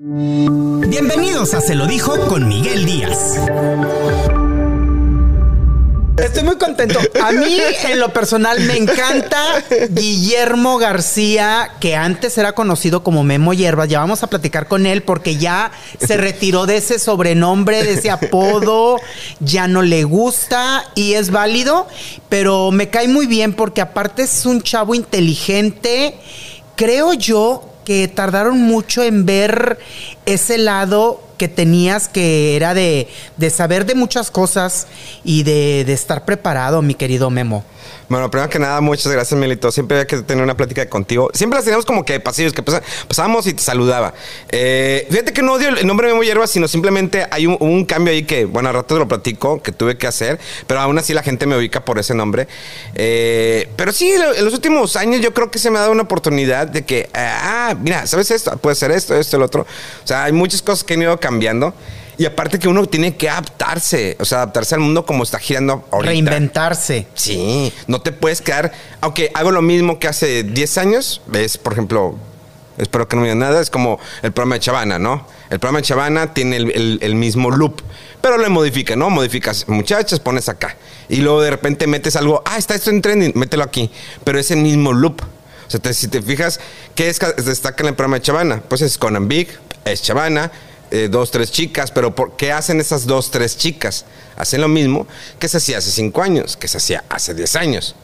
Bienvenidos a Se lo dijo con Miguel Díaz. Estoy muy contento. A mí, en lo personal, me encanta Guillermo García, que antes era conocido como Memo Hierbas. Ya vamos a platicar con él porque ya se retiró de ese sobrenombre, de ese apodo. Ya no le gusta y es válido, pero me cae muy bien porque aparte es un chavo inteligente. Creo yo que tardaron mucho en ver ese lado que tenías que era de, de saber de muchas cosas y de, de estar preparado, mi querido Memo. Bueno, primero que nada, muchas gracias, Melito. Siempre había que tener una plática contigo. Siempre las teníamos como que pasillos, que pasábamos y te saludaba. Eh, fíjate que no odio el nombre Memo Hierba, sino simplemente hay un, un cambio ahí que, bueno, al rato te lo platico, que tuve que hacer, pero aún así la gente me ubica por ese nombre. Eh, pero sí, en los últimos años yo creo que se me ha dado una oportunidad de que, ah, mira, ¿sabes esto? Puede ser esto, esto, el otro. O sea, hay muchas cosas que han ido cambiando. Y aparte que uno tiene que adaptarse, o sea, adaptarse al mundo como está girando ahorita. Reinventarse. Sí, no te puedes quedar. Aunque hago lo mismo que hace 10 años, es, por ejemplo, espero que no me digan nada, es como el programa de Chavana, ¿no? El programa de Chavana tiene el, el- el mismo loop, pero le modifica, ¿no? Modificas muchachas, pones acá. Y luego de repente metes algo, ah, está esto en trending, mételo aquí. Pero es el mismo loop. O sea, te- si te fijas, ¿qué es destaca en el programa de Chavana? Pues es Conan Big, es Chavana, eh, dos, tres chicas, pero ¿por qué hacen esas dos, tres chicas? Hacen lo mismo que se hacía hace cinco años, que se hacía hace 10 años.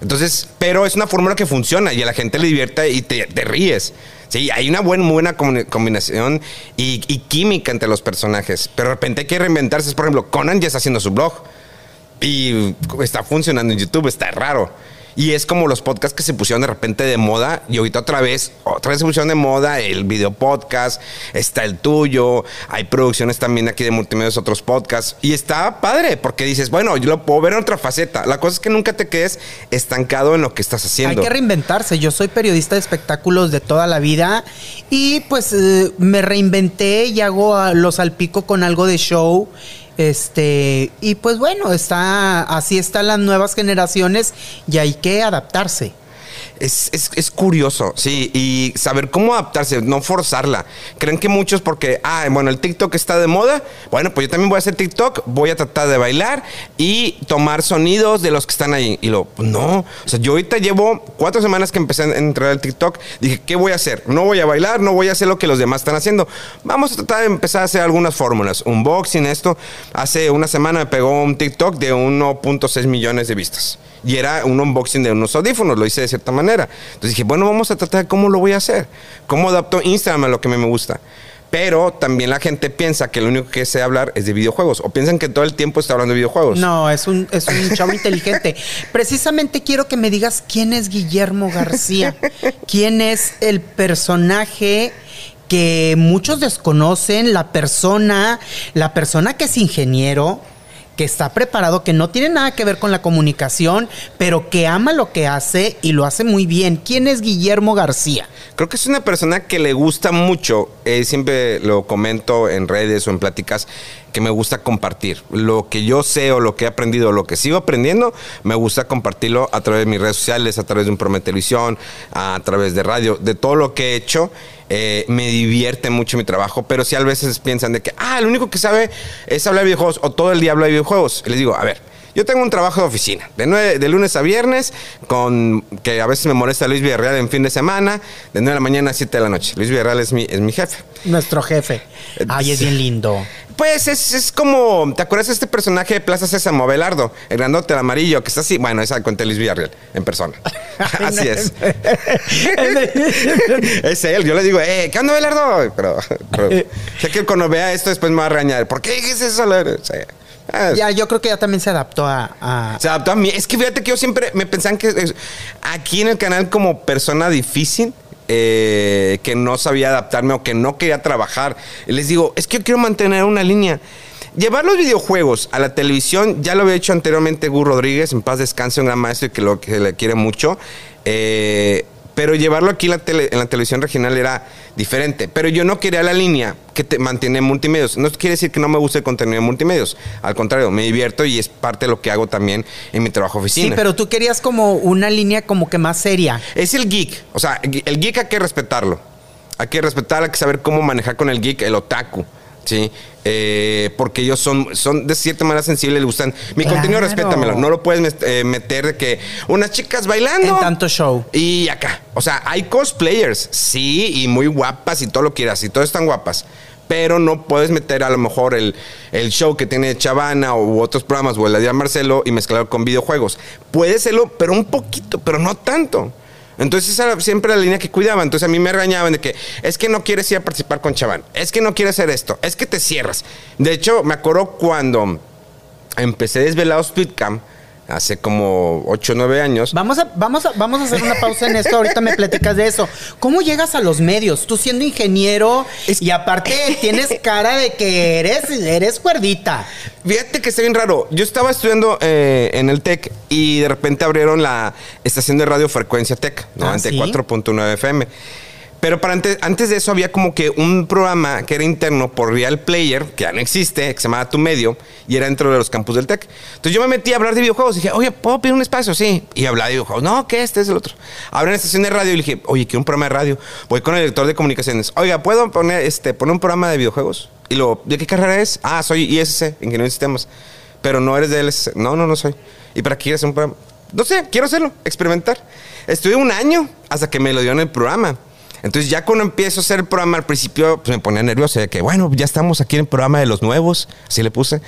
Entonces, pero es una fórmula que funciona y a la gente le divierte y te, ríes. Sí, hay una buena, muy buena combinación y, y química entre los personajes. Pero de repente hay que reinventarse. Por ejemplo, Conan ya está haciendo su blog y está funcionando en YouTube, está raro. Y es como los podcasts que se pusieron de repente de moda y ahorita otra vez, otra vez se pusieron de moda el video podcast, está el tuyo, hay producciones también aquí de multimedios, otros podcasts y está padre porque dices, bueno, yo lo puedo ver en otra faceta. La cosa es que nunca te quedes estancado en lo que estás haciendo. Hay que reinventarse. Yo soy periodista de espectáculos de toda la vida y pues eh, me reinventé y hago a- lo salpico con algo de show. Este, y pues bueno, está así están las nuevas generaciones y hay que adaptarse. Es, es- es curioso, sí, y saber cómo adaptarse, no forzarla. Creen que muchos porque, ah, bueno, el TikTok está de moda, bueno, pues yo también voy a hacer TikTok, voy a tratar de bailar y tomar sonidos de los que están ahí. Y lo, pues no, o sea, yo ahorita llevo cuatro semanas que empecé a entrar al TikTok, dije, ¿qué voy a hacer? No voy a bailar, no voy a hacer lo que los demás están haciendo. Vamos a tratar de empezar a hacer algunas fórmulas, unboxing, esto. Hace una semana me pegó un TikTok de 1.6 millones de vistas. Y era un unboxing de unos audífonos, lo hice de cierta manera. Entonces dije, bueno, vamos a tratar de cómo lo voy a hacer. ¿Cómo adapto Instagram a lo que me me gusta? Pero también la gente piensa que lo único que sé hablar es de videojuegos. O piensan que todo el tiempo está hablando de videojuegos. No, es un, es un chavo inteligente. Precisamente quiero que me digas quién es Guillermo García. ¿Quién es el personaje que muchos desconocen? La persona, la persona que es ingeniero, que está preparado, que no tiene nada que ver con la comunicación, pero que ama lo que hace y lo hace muy bien. ¿Quién es Guillermo García? Creo que es una persona que le gusta mucho, eh, siempre lo comento en redes o en pláticas, que me gusta compartir. Lo que yo sé o lo que he aprendido o lo que sigo aprendiendo, me gusta compartirlo a través de mis redes sociales, a través de un programa de televisión, a través de radio, de todo lo que he hecho. Eh, me divierte mucho mi trabajo, pero sí a veces piensan de que, ah, el único que sabe es hablar de videojuegos o todo el día habla de videojuegos. Les digo, a ver, yo tengo un trabajo de oficina, de, nueve- de lunes a viernes, con que a veces me molesta Luis Villarreal en fin de semana, de 9 de la mañana a 7 de la noche. Luis Villarreal es mi, es mi jefe. Nuestro jefe. Ay, es bien lindo. Pues es, es como, ¿te acuerdas de este personaje de Plaza Sésamo, Abelardo? El grandote, el amarillo, que está así. Bueno, esa cuenta Luis Villarreal, en persona. así es. es él, yo le digo, eh, ¿qué onda, Abelardo? Pero, pero sé que cuando vea esto después me va a regañar. ¿Por qué dices eso? O sea, ah, Ya, yo creo que ya también se adaptó a- a, se adaptó a mí. Es que fíjate que yo siempre me pensaban que es- aquí en el canal como persona difícil, eh, que no sabía adaptarme o que no quería trabajar, les digo, es que yo quiero mantener una línea. Llevar los videojuegos a la televisión, ya lo había hecho anteriormente Gus Rodríguez, en paz descanse, un gran maestro y que lo que le quiere mucho. Eh, pero llevarlo aquí en la, tele- en la televisión regional era diferente. Pero yo no quería la línea que te mantiene en multimedios. No quiere decir que no me guste el contenido de multimedios. Al contrario, me divierto y es parte de lo que hago también en mi trabajo oficina. Sí, pero tú querías como una línea como que más seria. Es el geek. O sea, el geek hay que respetarlo. Hay que respetar, hay que saber cómo manejar con el geek, el otaku. Sí, eh, porque ellos son, son de cierta manera sensibles, les gustan. Mi Claro. contenido, respétamelo. No lo puedes eh, meter de que unas chicas bailando. En tanto show. Y acá. O sea, hay cosplayers, sí, y muy guapas y todo lo quieras, y todas están guapas. Pero no puedes meter a lo mejor el, el show que tiene Chavana u otros programas o el de Marcelo y mezclarlo con videojuegos. Puede serlo, pero un poquito, pero no tanto. Entonces esa era siempre la línea que cuidaba. Entonces a mí me regañaban de que es que no quieres ir a participar con Chavana, es que no quieres hacer esto, es que te cierras. De hecho, me acuerdo cuando empecé Desvelados Tweetcam hace como 8 o 9 años. Vamos a, vamos, a, vamos a hacer una pausa en esto. Ahorita me platicas de eso. ¿Cómo llegas a los medios? Tú siendo ingeniero y aparte tienes cara de que eres, eres cuerdita. Fíjate que está bien raro. Yo estaba estudiando eh, en el TEC y de repente abrieron la estación de radio Frecuencia TEC, Ah, ¿sí? 94.9 FM. Pero para antes, antes de eso había como que un programa que era interno por Real Player, que ya no existe, que se llamaba Tu Medio, y era dentro de los campus del TEC. Entonces yo me metí a hablar de videojuegos y dije, oye, ¿puedo pedir un espacio? Sí. Y hablaba de videojuegos. No, que este es el otro. Abrí una estación de radio y dije, oye, quiero un programa de radio. Voy con el director de comunicaciones. Oiga, ¿puedo poner, este, poner un programa de videojuegos? Y lo, ¿de qué carrera es? Ah, soy ISC, Ingeniero de Sistemas. Pero no eres de LSC. No, no, no soy. ¿Y para qué quieres un programa? No sé, quiero hacerlo, experimentar. Estuve un año hasta que me lo dieron el programa. Entonces ya cuando empiezo a hacer el programa al principio pues, me ponía nervioso de que bueno, ya estamos aquí en el programa de los nuevos, así le puse.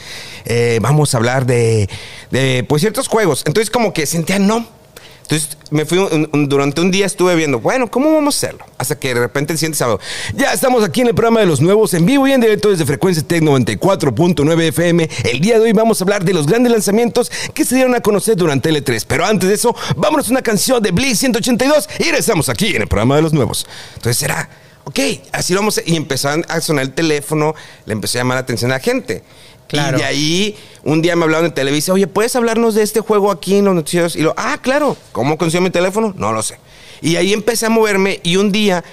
Eh, vamos a hablar de, de, pues ciertos juegos. Entonces como que sentía no. Entonces me fui durante un día estuve viendo, bueno, ¿cómo vamos a hacerlo? Hasta que de repente el siguiente sábado, ya estamos aquí en el programa de los nuevos, en vivo y en directo desde Frecuencia Tech 94.9 FM. El día de hoy vamos a hablar de los grandes lanzamientos que se dieron a conocer durante L3. Pero antes de eso, vámonos a una canción de Blitz 182 y regresamos aquí en el programa de los nuevos. Entonces será, ok, así vamos a... Y empezaron a sonar el teléfono, le empezó a llamar la atención a la gente. Claro. Y de ahí, un día me hablaron en Televisa, oye, ¿puedes hablarnos de este juego aquí en los noticieros? Y lo, ah, claro, ¿cómo consigo mi teléfono? No lo sé. Y ahí empecé a moverme y un día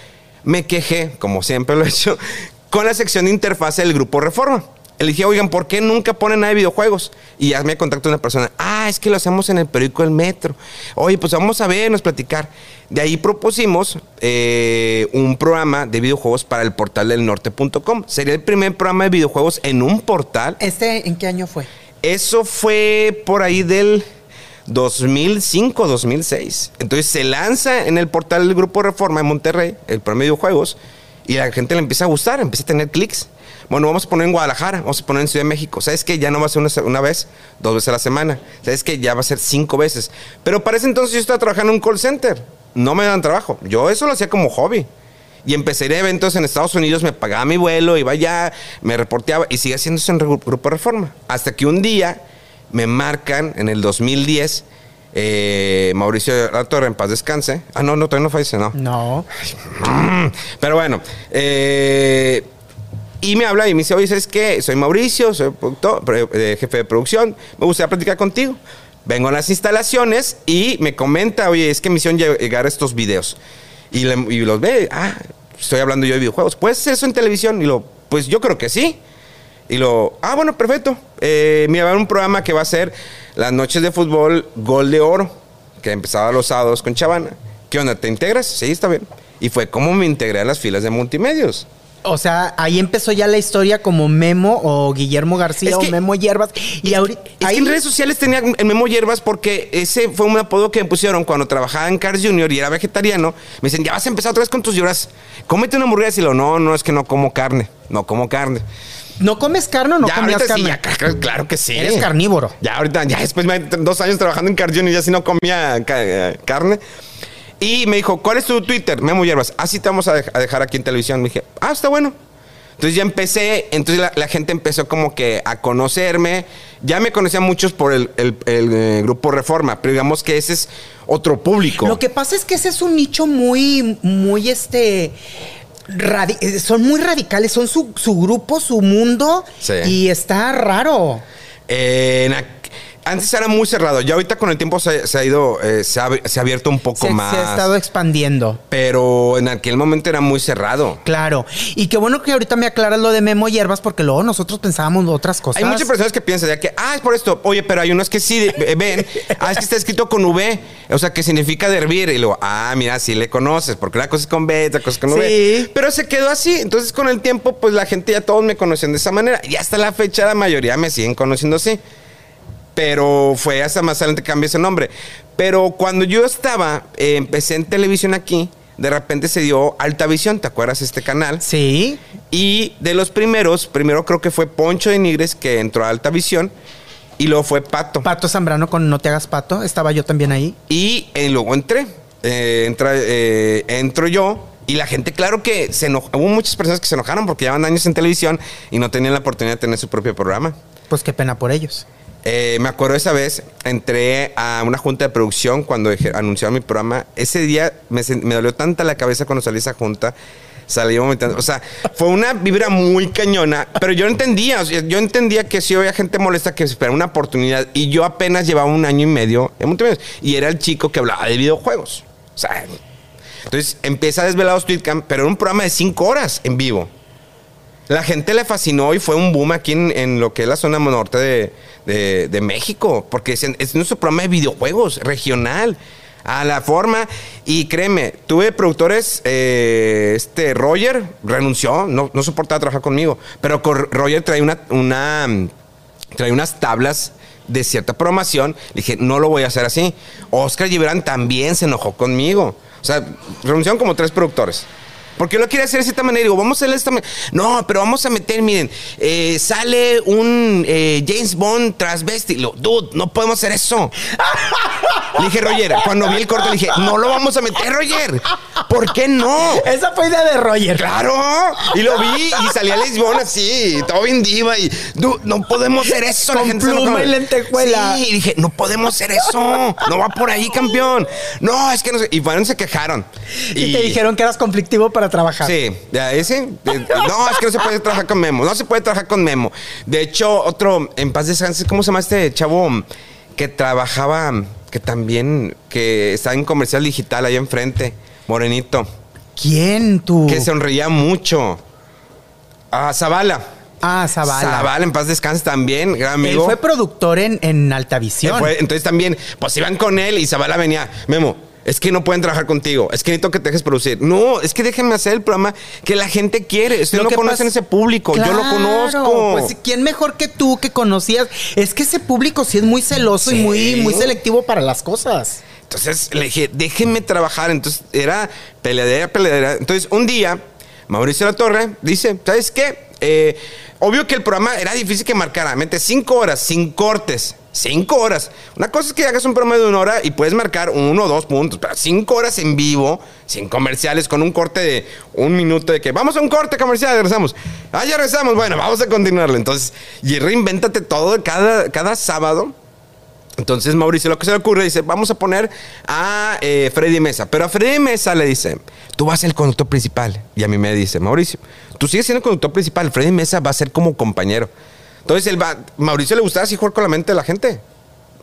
me quejé, como siempre lo he hecho, con la sección de interfase del grupo Reforma. Le dije, oigan, ¿por qué nunca ponen nada de videojuegos? Y ya me contactó una persona, ah, es que lo hacemos en el periódico El Metro. Oye, pues vamos a vernos, platicar. De ahí propusimos eh, un programa de videojuegos para el portal del norte.com. Sería el primer programa de videojuegos en un portal ¿Este en qué año fue? eso fue por ahí del 2005, 2006. Entonces se lanza en el portal del Grupo Reforma en Monterrey, el programa de videojuegos, y a la gente le empieza a gustar, empieza a tener clics. Bueno, vamos a poner en Guadalajara, vamos a poner en Ciudad de México. ¿Sabes que Ya no va a ser una, una vez, dos veces a la semana. ¿Sabes que Ya va a ser cinco veces. Pero para ese entonces yo estaba trabajando en un call center. No me dan trabajo. Yo eso lo hacía como hobby. Y empecé a ir a eventos en Estados Unidos, me pagaba mi vuelo, iba allá, me reporteaba y sigue haciendo eso en Gru- Grupo Reforma. Hasta que un día me marcan en el 2010, eh, Mauricio La Torre, en paz descanse. Ah, no, no, todavía no fallece, no. No. Pero bueno, eh, y me habla y me dice, oye, ¿sabes qué? Soy Mauricio, soy eh, jefe de producción, me gustaría platicar contigo. Vengo a las instalaciones y me comenta, oye, es que misión lle- llegar a estos videos. Y, los ve, ah, estoy hablando yo de videojuegos. ¿Puedes hacer eso en televisión? Y lo, pues yo creo que sí. Y lo, ah, bueno, perfecto. Eh, mira, va a un programa que va a ser las noches de fútbol Gol de Oro, que empezaba los sábados con Chavana. ¿Qué onda? ¿Te integras? Sí, está bien. Y fue como me integré a las filas de multimedios. O sea, ahí empezó ya la historia como Memo o Guillermo García Es que- o Memo Hierbas. Y ahorita. Es ahí- que en redes sociales tenía el Memo Hierbas porque ese fue un apodo que me pusieron cuando trabajaba en Cars Junior y era vegetariano. Me dicen, ya vas a empezar otra vez con tus lloras. Cómete una hamburguesa. Y lo, no, no, es que no como carne. No como carne. ¿No comes carne o no ya, comías sí, carne? ya, claro, claro que sí. Eres carnívoro. Ya ahorita, ya después de dos años trabajando en Cars Junior y ya sí no comía eh, carne. Y me dijo, ¿cuál es tu Twitter? Memo Hierbas. Ah, sí, te vamos a, dej- a dejar aquí en televisión. Me dije, ah, está bueno. Entonces ya empecé, entonces la, la gente empezó como que a conocerme. Ya me conocían muchos por el, el- el, eh, grupo Reforma, pero digamos que ese es otro público. Lo que pasa es que ese es un nicho muy, muy este. radi- eh, son muy radicales, son su, su grupo, su mundo. Sí. Y está raro. Eh, en Antes era muy cerrado, ya ahorita con el tiempo se, se ha ido, eh, se, ha, se ha abierto un poco Se, más. se ha estado expandiendo. Pero en aquel momento era muy cerrado. Claro. Y qué bueno que ahorita me aclaras lo de Memo Hierbas, porque luego nosotros pensábamos otras cosas. Hay muchas personas que piensan ya que, ah, es por esto. Oye, pero hay unos que sí eh, ven, ah, es que está escrito con V, o sea, que significa de hervir. Y luego, ah, mira, sí le conoces, porque una cosa es con B, otra cosa es con V. Sí. Pero se quedó así. Entonces, con el tiempo, pues la gente ya todos me conocían de esa manera. Y hasta la fecha, la mayoría me siguen conociendo así. Pero fue hasta más adelante cambié ese nombre. Pero cuando yo estaba, eh, empecé en televisión aquí, de repente se dio Altavisión, ¿te acuerdas este canal? Sí. Y de los primeros, primero creo que fue Poncho de Nigres que entró a Alta Visión y luego fue Pato. Pato Zambrano con No te hagas pato. Estaba yo también ahí. y eh, luego entré. Eh, entra, eh, entro yo y la gente, claro que se enojó. Hubo muchas personas que se enojaron porque llevaban años en televisión y no tenían la oportunidad de tener su propio programa. Pues qué pena por ellos. Eh, me acuerdo esa vez, entré a una junta de producción cuando anunciaron mi programa. Ese día me, dolió tanta la cabeza cuando salí de esa junta. Salí vomitando. O sea, fue una vibra muy cañona, pero yo entendía, o yo entendía que sí había gente molesta que esperaba una oportunidad y yo apenas llevaba un año y medio en Monterrey y era el chico que hablaba de videojuegos. O sea, entonces empieza Desvelados Tweetcam, pero era un programa de cinco horas en vivo. La gente le fascinó y fue un boom aquí en, lo que es la zona norte de, México, porque es, es nuestro programa de videojuegos regional. A la forma, y créeme, tuve productores, eh, este Roger renunció, no, no soportaba trabajar conmigo, pero Roger trae una, una, trae unas tablas de cierta programación. Dije, no lo voy a hacer así. Oscar Gibran también se enojó conmigo. O sea, renunciaron como tres productores. Porque lo quería hacer de cierta manera. Digo, vamos a hacer de esta manera. No, pero vamos a meter, miren, eh, sale un eh, James Bond transvesti. Lo, Dude, no podemos hacer eso. Le dije, Roger, cuando vi el corte, le dije, no lo vamos a meter, Roger. ¿Por qué no? Esa fue idea de Roger. Claro, y lo vi y salía Lisbon así, todo bien diva y "Du, no podemos hacer eso. Con se pluma y lentejuela. Sí, y dije, no podemos hacer eso, no va por ahí, campeón. No, es que no sé. Y fueron, se quejaron. Y, te dijeron que eras conflictivo para trabajar. Sí, ya ese. No, es que no se puede trabajar con Memo. No se puede trabajar con Memo. De hecho, otro, en paz descanse, ¿cómo se llama este chavo que trabajaba, que también, que estaba en comercial digital ahí enfrente? Morenito. ¿Quién tú? Que sonreía mucho. Ah, Zavala. Ah, Zavala. Zavala, en paz descanse también, gran Él amigo. fue productor en, en Altavisión. Él fue- entonces también, pues iban con él y Zavala venía, Memo, es que no pueden trabajar contigo, es que necesito que te dejes producir. No, es que déjenme hacer el programa que la gente quiere. Ustedes Lo no que conocen pasa- ese público, yo lo conozco. Pues quién mejor que tú que conocías. Es que ese público sí es muy celoso y muy, muy selectivo para las cosas. Entonces le dije, déjenme trabajar. Entonces era peleadera, peleadera. Entonces un día, Mauricio La Torre dice, ¿sabes qué? Eh, obvio que el programa era difícil que marcara. Mete cinco horas, sin cortes. Cinco horas. Una cosa es que hagas un programa de una hora y puedes marcar uno o dos puntos, pero cinco horas en vivo, sin comerciales, con un corte de un minuto de que vamos a un corte comercial, regresamos. Ah, regresamos. Bueno, vamos a continuarlo. Entonces, y reinvéntate todo cada, cada sábado. Entonces Mauricio lo que se le ocurre dice, vamos a poner a eh, Freddy Mesa. Pero a Freddy Mesa le dice, tú vas a ser el conductor principal. Y a mí me dice, Mauricio, tú sigues siendo el conductor principal. Freddy Mesa va a ser como compañero. Entonces él va, Mauricio le gustaba así jugar con la mente de la gente.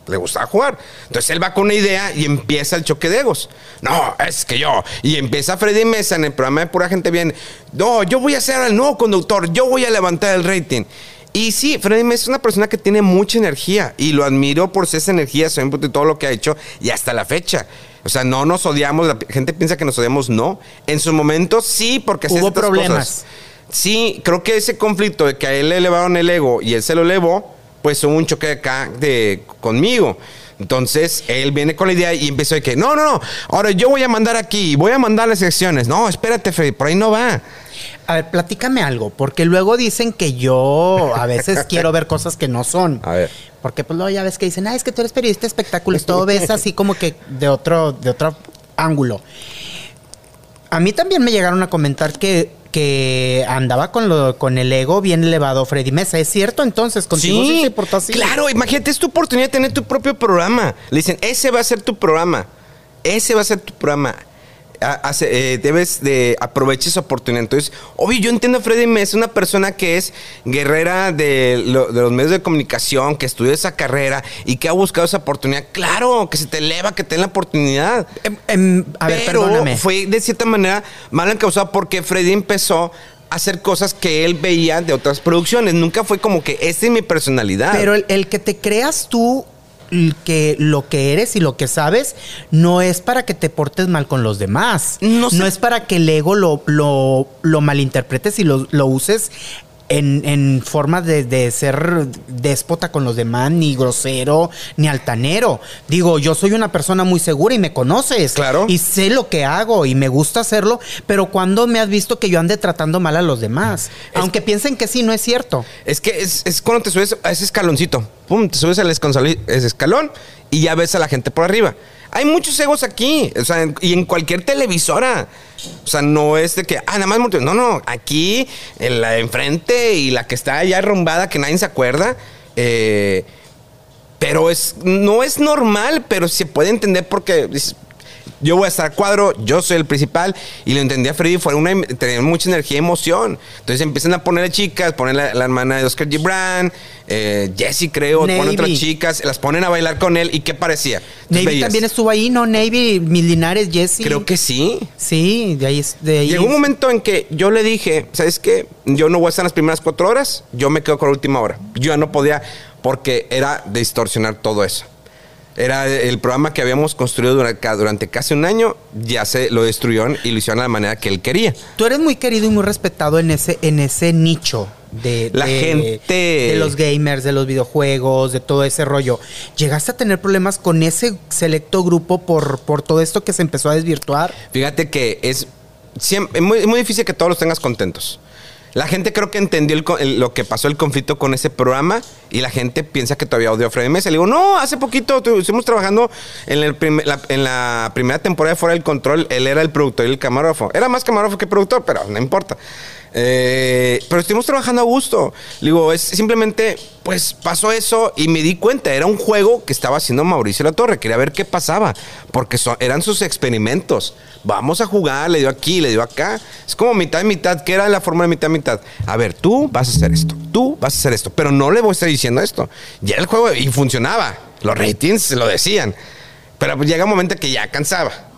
Le gustaba jugar. Entonces él va con una idea y empieza el choque de egos. No, es que yo. Y empieza Freddy Mesa en el programa de Pura Gente Bien. No, yo voy a ser el nuevo conductor. Yo voy a levantar el rating. Y sí, Freddy Mesa es una persona que tiene mucha energía. Y lo admiro por esa energía, su input y todo lo que ha hecho. Y hasta la fecha. O sea, no nos odiamos. La gente piensa que nos odiamos. No. En su momento sí, porque Hubo estas problemas. cosas. Sí, creo que ese conflicto de que a él le elevaron el ego y él se lo elevó, pues hubo un choque acá de, conmigo. Entonces él viene con la idea y empezó de que, no, no, no, ahora yo voy a mandar aquí, voy a mandar las secciones. No, espérate, Freddy, por ahí no va. A ver, platícame algo, porque luego dicen que yo a veces quiero ver cosas que no son. A ver. Porque pues luego ya ves que dicen, ah, es que tú eres periodista de espectáculos, todo ves así como que de otro, de otro ángulo. A mí también me llegaron a comentar que, que andaba con, lo, con el ego bien elevado Freddy Mesa. ¿Es cierto entonces? ¿Contigo sí, se portó así? Claro, imagínate, es tu oportunidad de tener tu propio programa. Le dicen, ese va a ser tu programa. Ese va a ser tu programa. Hace- eh, debes de aprovechar esa oportunidad. Entonces, obvio, yo entiendo a Freddy Mess, una persona que es guerrera de, lo- de los medios de comunicación, que estudió esa carrera y que ha buscado esa oportunidad. Claro, que se te eleva, que te den la oportunidad. Em, em, a ver, Pero perdóname. fue de cierta manera mal encausado porque Freddy empezó a hacer cosas que él veía de otras producciones. Nunca fue como que esta es mi personalidad. Pero el, el que te creas tú que lo que eres y lo que sabes no es para que te portes mal con los demás. No sé. es para que el ego lo, lo, lo malinterpretes y lo, lo uses en, en forma de, de ser déspota con los demás, ni grosero, ni altanero. Digo, yo soy una persona muy segura y me conoces. Claro. Y sé lo que hago y me gusta hacerlo, pero cuando me has visto que yo ande tratando mal a los demás? Aunque piensen que sí, no es cierto. Es que es, es cuando te subes a ese escaloncito. Pum, te subes al escalón y ya ves a la gente por arriba. Hay muchos egos aquí, o sea, y en cualquier televisora. O sea, no es de que, ah, nada más No, no, aquí, en la de enfrente y la que está ya arrumbada, que nadie se acuerda. eh, pero es, no es normal, pero se puede entender porque yo voy a estar cuadro, yo soy el principal, y lo entendía Freddy, fue una, tenía mucha energía y emoción. Entonces empiezan a poner chicas, ponen la, la hermana de Oscar Gibran, eh, Jessie creo, Navy. ponen otras chicas, las ponen a bailar con él, ¿y qué parecía? Navy veías, también estuvo ahí, ¿no? Navy, Mis Linares, Jesse. Creo que sí. Sí, de ahí es. De ahí Llegó un momento en que yo le dije, ¿sabes qué? Yo no voy a estar en las primeras cuatro horas, yo me quedo con la última hora. Yo ya no podía, porque era distorsionar todo eso. Era el programa que habíamos construido durante, durante casi un año, ya se lo destruyeron y lo hicieron a la manera que él quería. Tú eres muy querido y muy respetado en ese, en ese nicho de, La de- gente- de los gamers, de los videojuegos, de todo ese rollo. ¿Llegaste a tener problemas con ese selecto grupo por, por todo esto que se empezó a desvirtuar? Fíjate que es, siempre, es, muy, es muy difícil que todos los tengas contentos. La gente creo que entendió el el- lo que pasó el conflicto con ese programa y la gente piensa que todavía odio a Freddy Mesa. Le digo, no, hace poquito tu- estuvimos trabajando en, el la, en la primera temporada de Fuera del Control. Él era el productor y el camarógrafo. Era más camarógrafo que productor, pero no importa. Eh, pero estuvimos trabajando a gusto. Digo, es simplemente, pues pasó eso y me di cuenta. Era un juego que estaba haciendo Mauricio La Torre. Quería ver qué pasaba, porque eran sus experimentos. Vamos a jugar, le dio aquí, le dio acá. Es como mitad y mitad, que era la forma de mitad mitad. A ver, tú vas a hacer esto, tú vas a hacer esto, pero no le voy a estar diciendo esto. Ya el juego y funcionaba. Los ratings lo decían. Pero pues llega un momento que ya cansaba.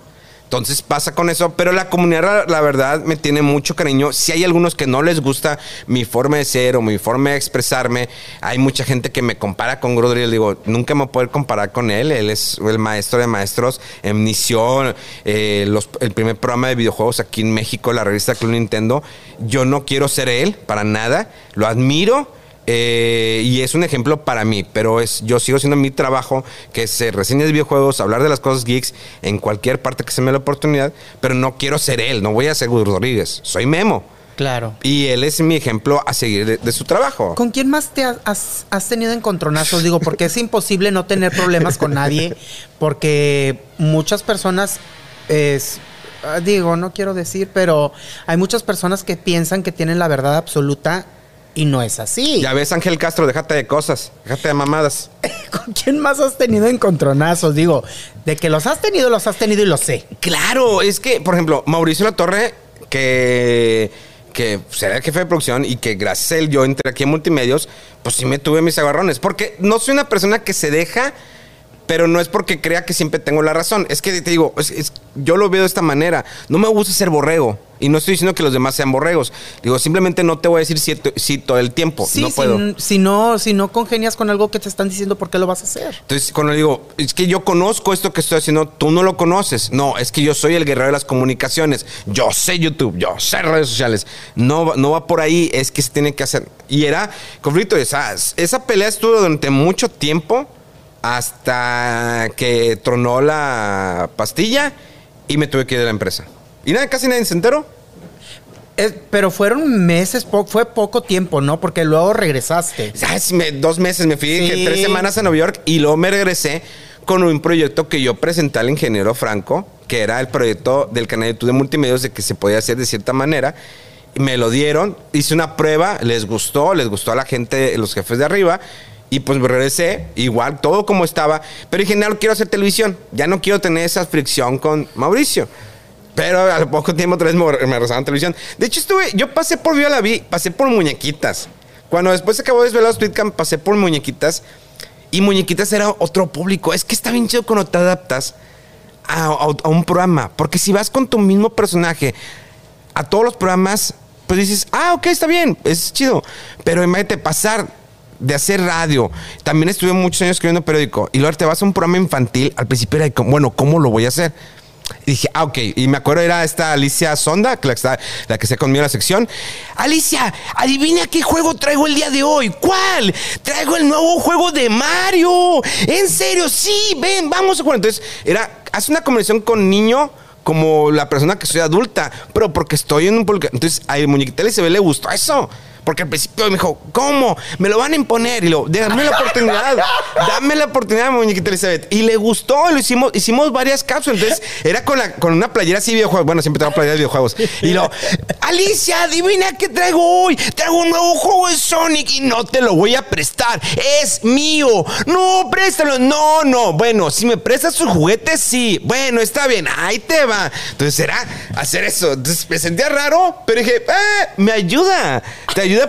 Entonces pasa con eso, pero la comunidad, la, verdad, me tiene mucho cariño. Si hay algunos que no les gusta mi forma de ser o mi forma de expresarme, hay mucha gente que me compara con Rodríguez. Digo, nunca me voy a poder comparar con él. Él es el maestro de maestros. Inició eh, el primer programa de videojuegos aquí en México, la revista Club Nintendo. Yo no quiero ser él, para nada. Lo admiro. Eh, y es un ejemplo para mí, pero es yo sigo haciendo mi trabajo, que es eh, reseñas de videojuegos, hablar de las cosas geeks en cualquier parte que se me dé la oportunidad, pero no quiero ser él, no voy a ser Gus Rodríguez, soy Memo. Claro. Y él es mi ejemplo a seguir de, de su trabajo. ¿Con quién más te has, has- tenido encontronazos? Digo, porque es imposible no tener problemas con nadie, porque muchas personas, es, ah, digo, no quiero decir, pero hay muchas personas que piensan que tienen la verdad absoluta y no es así. Ya ves, Ángel Castro, déjate de cosas, déjate de mamadas. ¿Con quién más has tenido encontronazos? Digo, de que los has tenido, los has tenido y lo sé. Claro, es que, por ejemplo, Mauricio La Torre, que, que será el jefe de producción y que gracias a él yo entré aquí en multimedios, pues sí me tuve mis agarrones. Porque no soy una persona que se deja, pero no es porque crea que siempre tengo la razón. Es que te digo, es- es- yo lo veo de esta manera. No me gusta ser borrego. Y no estoy diciendo que los demás sean borregos. Digo, simplemente no te voy a decir sí, sí todo el tiempo. Sí, no si, puedo. si no, si no congenias con algo que te están diciendo, ¿por qué lo vas a hacer? Entonces, cuando digo, es que yo conozco esto que estoy haciendo, tú no lo conoces. No, es que yo soy el guerrero de las comunicaciones. Yo sé YouTube, yo sé redes sociales. No, va- no va por ahí, es que se tiene que hacer. Y era conflicto. Esa, esa pelea estuvo durante mucho tiempo hasta que tronó la pastilla y me tuve que ir de la empresa. Y nada, casi nadie se enteró. Es- pero fueron meses, po- fue poco tiempo, ¿no? Porque luego regresaste. ¿Sabes? Me- dos meses me fui, Sí. tres semanas a Nueva York y luego me regresé con un proyecto que yo presenté al ingeniero Franco, que era el proyecto del canal de YouTube de multimedios de que se podía hacer de cierta manera. Y me lo dieron, hice una prueba, les gustó, les gustó a la gente, los jefes de arriba. Y pues me regresé, igual, todo como estaba. Pero dije, no quiero hacer televisión, ya no quiero tener esa fricción con Mauricio. Pero al poco tiempo otra vez me, me rozaban televisión. De hecho, estuve, yo pasé por Viola Vi, pasé por muñequitas. Cuando después se acabó Desvelados Tweetcam, pasé por muñequitas. Y muñequitas era otro público. Es que está bien chido cuando te adaptas a, a- a un programa. Porque si vas con tu mismo personaje a todos los programas, pues dices, ah, ok, está bien, es chido. Pero imagínate pasar de hacer radio. También estuve muchos años escribiendo periódico. Y luego te vas a un programa infantil. Al principio era bueno, ¿cómo lo voy a hacer? Y dije, ah, ok. Y me acuerdo era esta Alicia Sonda, la que, está, la que se conmigo en la sección. Alicia, adivina qué juego traigo el día de hoy. ¿Cuál? Traigo el nuevo juego de Mario. En serio, sí, ven, vamos a jugar. Entonces, era, hace una conversación con niño como la persona que soy adulta, pero porque estoy en un. Entonces, a Muñequita se le gustó eso. Porque al principio me dijo, ¿cómo? Me lo van a imponer. Y lo, dame la oportunidad. Dame la oportunidad, muñequita Elizabeth. Y le gustó, lo hicimos, hicimos varias cápsulas. Entonces, era con, la, con una playera así de videojuegos. Bueno, siempre traigo playeras de videojuegos. Y lo, Alicia, adivina qué traigo hoy. Traigo un nuevo juego de Sonic y no te lo voy a prestar. Es mío. No, préstalo. No, no. Bueno, si me prestas sus juguetes, sí. Bueno, está bien. Ahí te va. Entonces, era hacer eso. Entonces, me sentía raro, pero dije, eh, me ayuda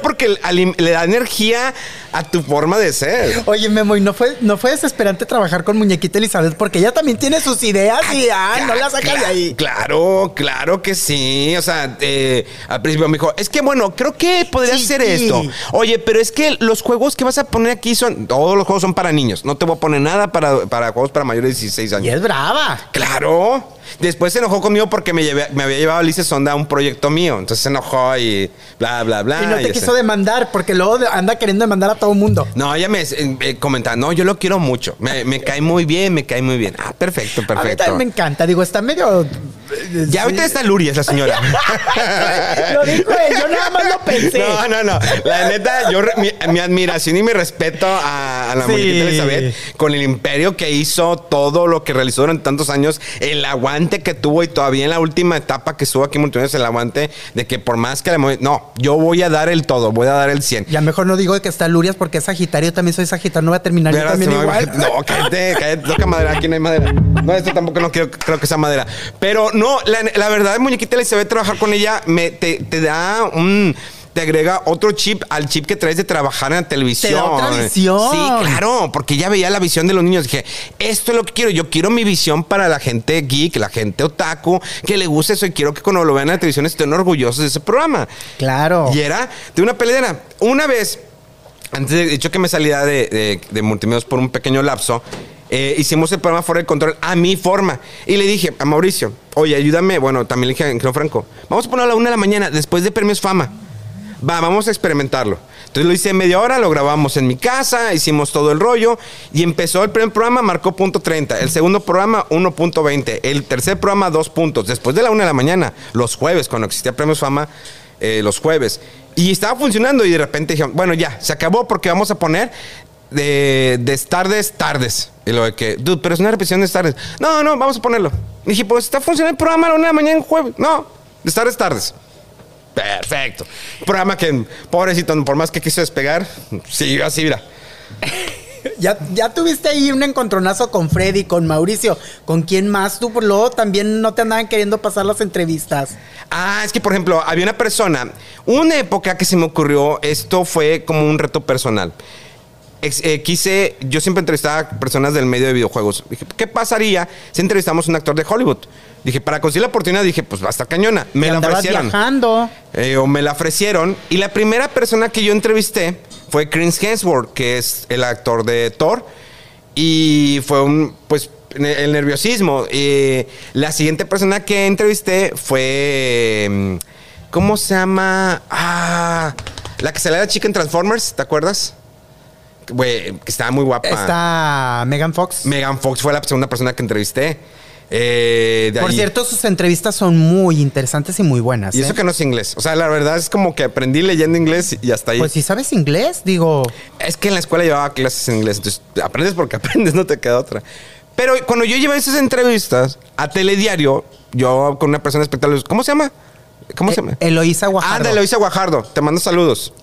porque alim- le da energía a tu forma de ser. Oye, Memo, ¿y no fue, no fue desesperante trabajar con Muñequita Elizabeth? Porque ella también tiene sus ideas y ah, no la sacas de ahí. Claro, claro que sí. O sea, eh, al principio me dijo, es que bueno, creo que podría Sí, hacer sí. esto. Oye, pero es que los juegos que vas a poner aquí son, todos los juegos son para niños. No te voy a poner nada para, para juegos para mayores de 16 Y años. es brava. Claro. Después se enojó conmigo porque me, llevé- me había llevado Alicia Sonda a un proyecto mío. Entonces se enojó y bla, bla, bla. y no te quiso demandar, porque luego anda queriendo demandar a todo mundo. No, ella me eh, comentaba, no, yo lo quiero mucho. Me, me cae muy bien, me cae muy bien. Ah, perfecto, A mí perfecto. también me encanta. Digo, está medio. Ya ahorita está Luria, esa señora. Lo dijo él, yo nada más lo pensé. No, no, no. La neta, yo mi, mi admiración y mi respeto a, a la Sí. muñequita Elizabeth con el imperio que hizo, todo lo que realizó durante tantos años, el aguante que tuvo y todavía en la última etapa que estuvo aquí en Multimedios, el aguante de que por más que la No, yo voy a dar el todo, voy a dar el 100. Ya mejor no digo que está Lurias porque es Sagitario, yo también soy Sagitario, no voy a terminar yo también igual. No, cállate, cállate, toca madera, aquí no hay madera. No, esto tampoco no quiero, creo que sea madera. Pero no, la, la verdad, muñequita Elizabeth, trabajar con ella me, te, te da un. Te agrega otro chip al chip que traes de trabajar en la televisión. Te da otra visión. Sí, claro, porque ya veía la visión de los niños. Dije, esto es lo que quiero. Yo quiero mi visión para la gente geek, la gente otaku, que le guste eso y quiero que cuando lo vean en la televisión estén orgullosos de ese programa. Claro. Y era de una peleadera. Una vez, antes de dicho que me salía de, de, de multimedios por un pequeño lapso, eh, hicimos el programa fuera de control a mi forma. Y le dije a Mauricio, oye, ayúdame. Bueno, también le dije a Angelo Franco, vamos a ponerlo a la una de la mañana, después de Premios Fama. Va, vamos a experimentarlo. Entonces lo hice media hora, lo grabamos en mi casa, hicimos todo el rollo y empezó el primer programa, marcó punto 30. El segundo programa, 1.20. El tercer programa, 2 puntos. Después de la una de la mañana, los jueves, cuando existía Premios Fama, eh, los jueves. Y estaba funcionando y de repente dije, bueno, ya, se acabó porque vamos a poner de, de tardes, tardes. Y lo de que, dude, pero es una repetición de tardes. No, no, vamos a ponerlo. dije, pues está funcionando el programa a la una de la mañana en jueves. No, de tardes, tardes. Perfecto. Programa que, pobrecito, por más que quiso despegar, siguió así, mira. Ya, ya tuviste ahí un encontronazo con Freddy, con Mauricio. ¿Con quién más? Tú, por luego también no te andaban queriendo pasar las entrevistas. Ah, es que, por ejemplo, había una persona, una época que se me ocurrió, esto fue como un reto personal. Eh, quise, yo siempre entrevistaba a personas del medio de videojuegos. Dije, ¿qué pasaría si entrevistamos a un actor de Hollywood? Dije, para conseguir la oportunidad, dije, pues va a estar cañona. Me la ofrecieron. viajando. Eh, o me la ofrecieron. Y la primera persona que yo entrevisté fue Chris Hemsworth, que es el actor de Thor. Y fue un, pues, el nerviosismo. Eh, la siguiente persona que entrevisté fue. mm, ¿Cómo se llama? Ah, la que salía la chica en Transformers, ¿te acuerdas? Güey, que estaba muy guapa. Está Megan Fox. Megan Fox fue la segunda persona que entrevisté. Eh, de Por ahí- cierto, sus entrevistas son muy interesantes y muy buenas. Y ¿eh? eso que no es inglés. O sea, la verdad es como que aprendí leyendo inglés y hasta ahí. Pues si sabes inglés, digo. Es que en la escuela llevaba clases en inglés. Entonces, aprendes porque aprendes, no te queda otra. Pero cuando yo llevé esas entrevistas a Telediario, yo con una persona espectacular, ¿cómo se llama? ¿Cómo se llama? Eh, Eloísa Guajardo. Ándale, Eloisa Guajardo. Te mando saludos.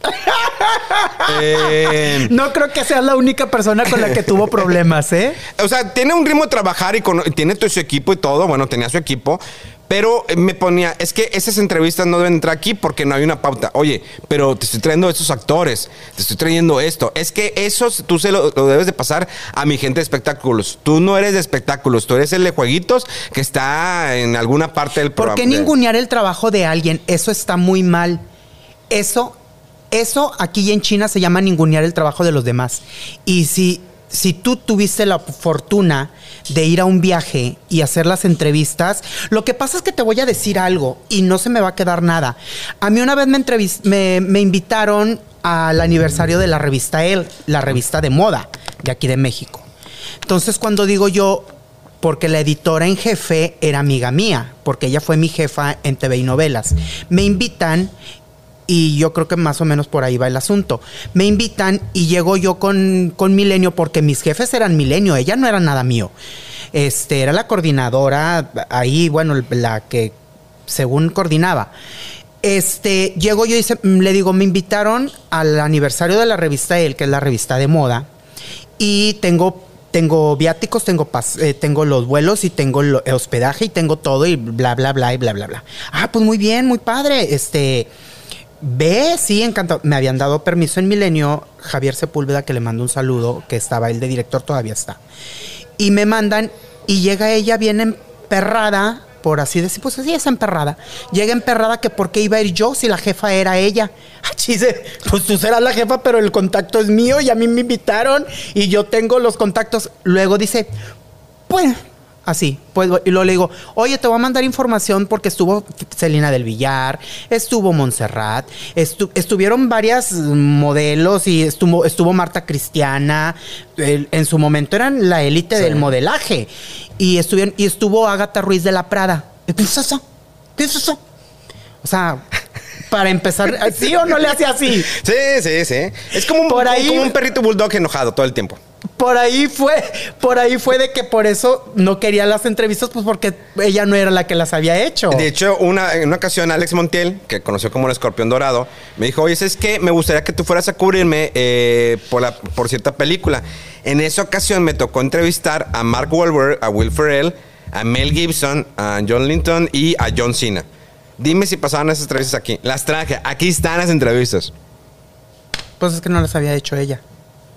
Eh, No creo que seas la única persona con la que tuvo problemas, ¿eh? o sea, tiene un ritmo de trabajar y, con- y tiene todo su equipo y todo. Bueno, tenía su equipo. Pero eh, me ponía, es que esas entrevistas no deben entrar aquí porque no hay una pauta. Oye, pero te estoy trayendo estos actores, te estoy trayendo esto. Es que eso tú se lo, lo debes de pasar a mi gente de espectáculos. Tú no eres de espectáculos, tú eres el de jueguitos que está en alguna parte del ¿Por programa. qué ningunear el trabajo de alguien? Eso está muy mal. Eso, eso aquí en China se llama ningunear el trabajo de los demás. Y si, si tú tuviste la fortuna de ir a un viaje y hacer las entrevistas, lo que pasa es que te voy a decir algo y no se me va a quedar nada. A mí una vez me, me, me invitaron al aniversario de la revista El, la revista de moda de aquí de México. Entonces cuando digo yo, porque la editora en jefe era amiga mía, porque ella fue mi jefa en TV y novelas, me invitan y yo creo que más o menos por ahí va el asunto. Me invitan y llego yo con, con Milenio porque mis jefes eran Milenio, ella no era nada mío. Este, era la coordinadora, ahí, bueno, la que según coordinaba. Este, llego yo y le digo, me invitaron al aniversario de la revista El, que es la revista de moda, y tengo tengo viáticos, tengo pas- eh, tengo los vuelos y tengo el hospedaje y tengo todo y bla bla bla y bla bla bla. Ah, pues muy bien, muy padre. Este ve, sí, encantado. Me habían dado permiso en Milenio Javier Sepúlveda que le mando un saludo, que estaba el de director todavía está. Y me mandan y llega ella bien emperrada, por así decir, pues así es emperrada. Llega emperrada que por qué iba a ir yo si la jefa era ella. Ah, chise, pues tú serás la jefa, pero el contacto es mío y a mí me invitaron y yo tengo los contactos. Luego dice, pues así, pues y luego le digo, oye, te voy a mandar información porque estuvo Celina del Villar, estuvo Montserrat, estu- estuvieron varias modelos y estuvo, estuvo Marta Cristiana, el- en su momento eran la élite Sí. del modelaje y estuvieron, y estuvo Agatha Ruiz de la Prada. ¿Qué es eso? ¿Qué es eso? O sea, para empezar, ¿sí o no le hace así? Sí, sí, sí. Es como un, Por ahí- como un perrito bulldog enojado todo el tiempo. Por ahí fue, por ahí fue de que por eso no quería las entrevistas, pues porque ella no era la que las había hecho. De hecho, una, en una ocasión, Alex Montiel, que conoció como el escorpión dorado, me dijo, oye, es que me gustaría que tú fueras a cubrirme eh, por, la- por cierta película. En esa ocasión me tocó entrevistar a Mark Wahlberg, a Will Ferrell, a Mel Gibson, a John Linton y a John Cena. Dime si pasaban esas entrevistas aquí. Las traje. Aquí están las entrevistas. Pues es que no las había hecho ella,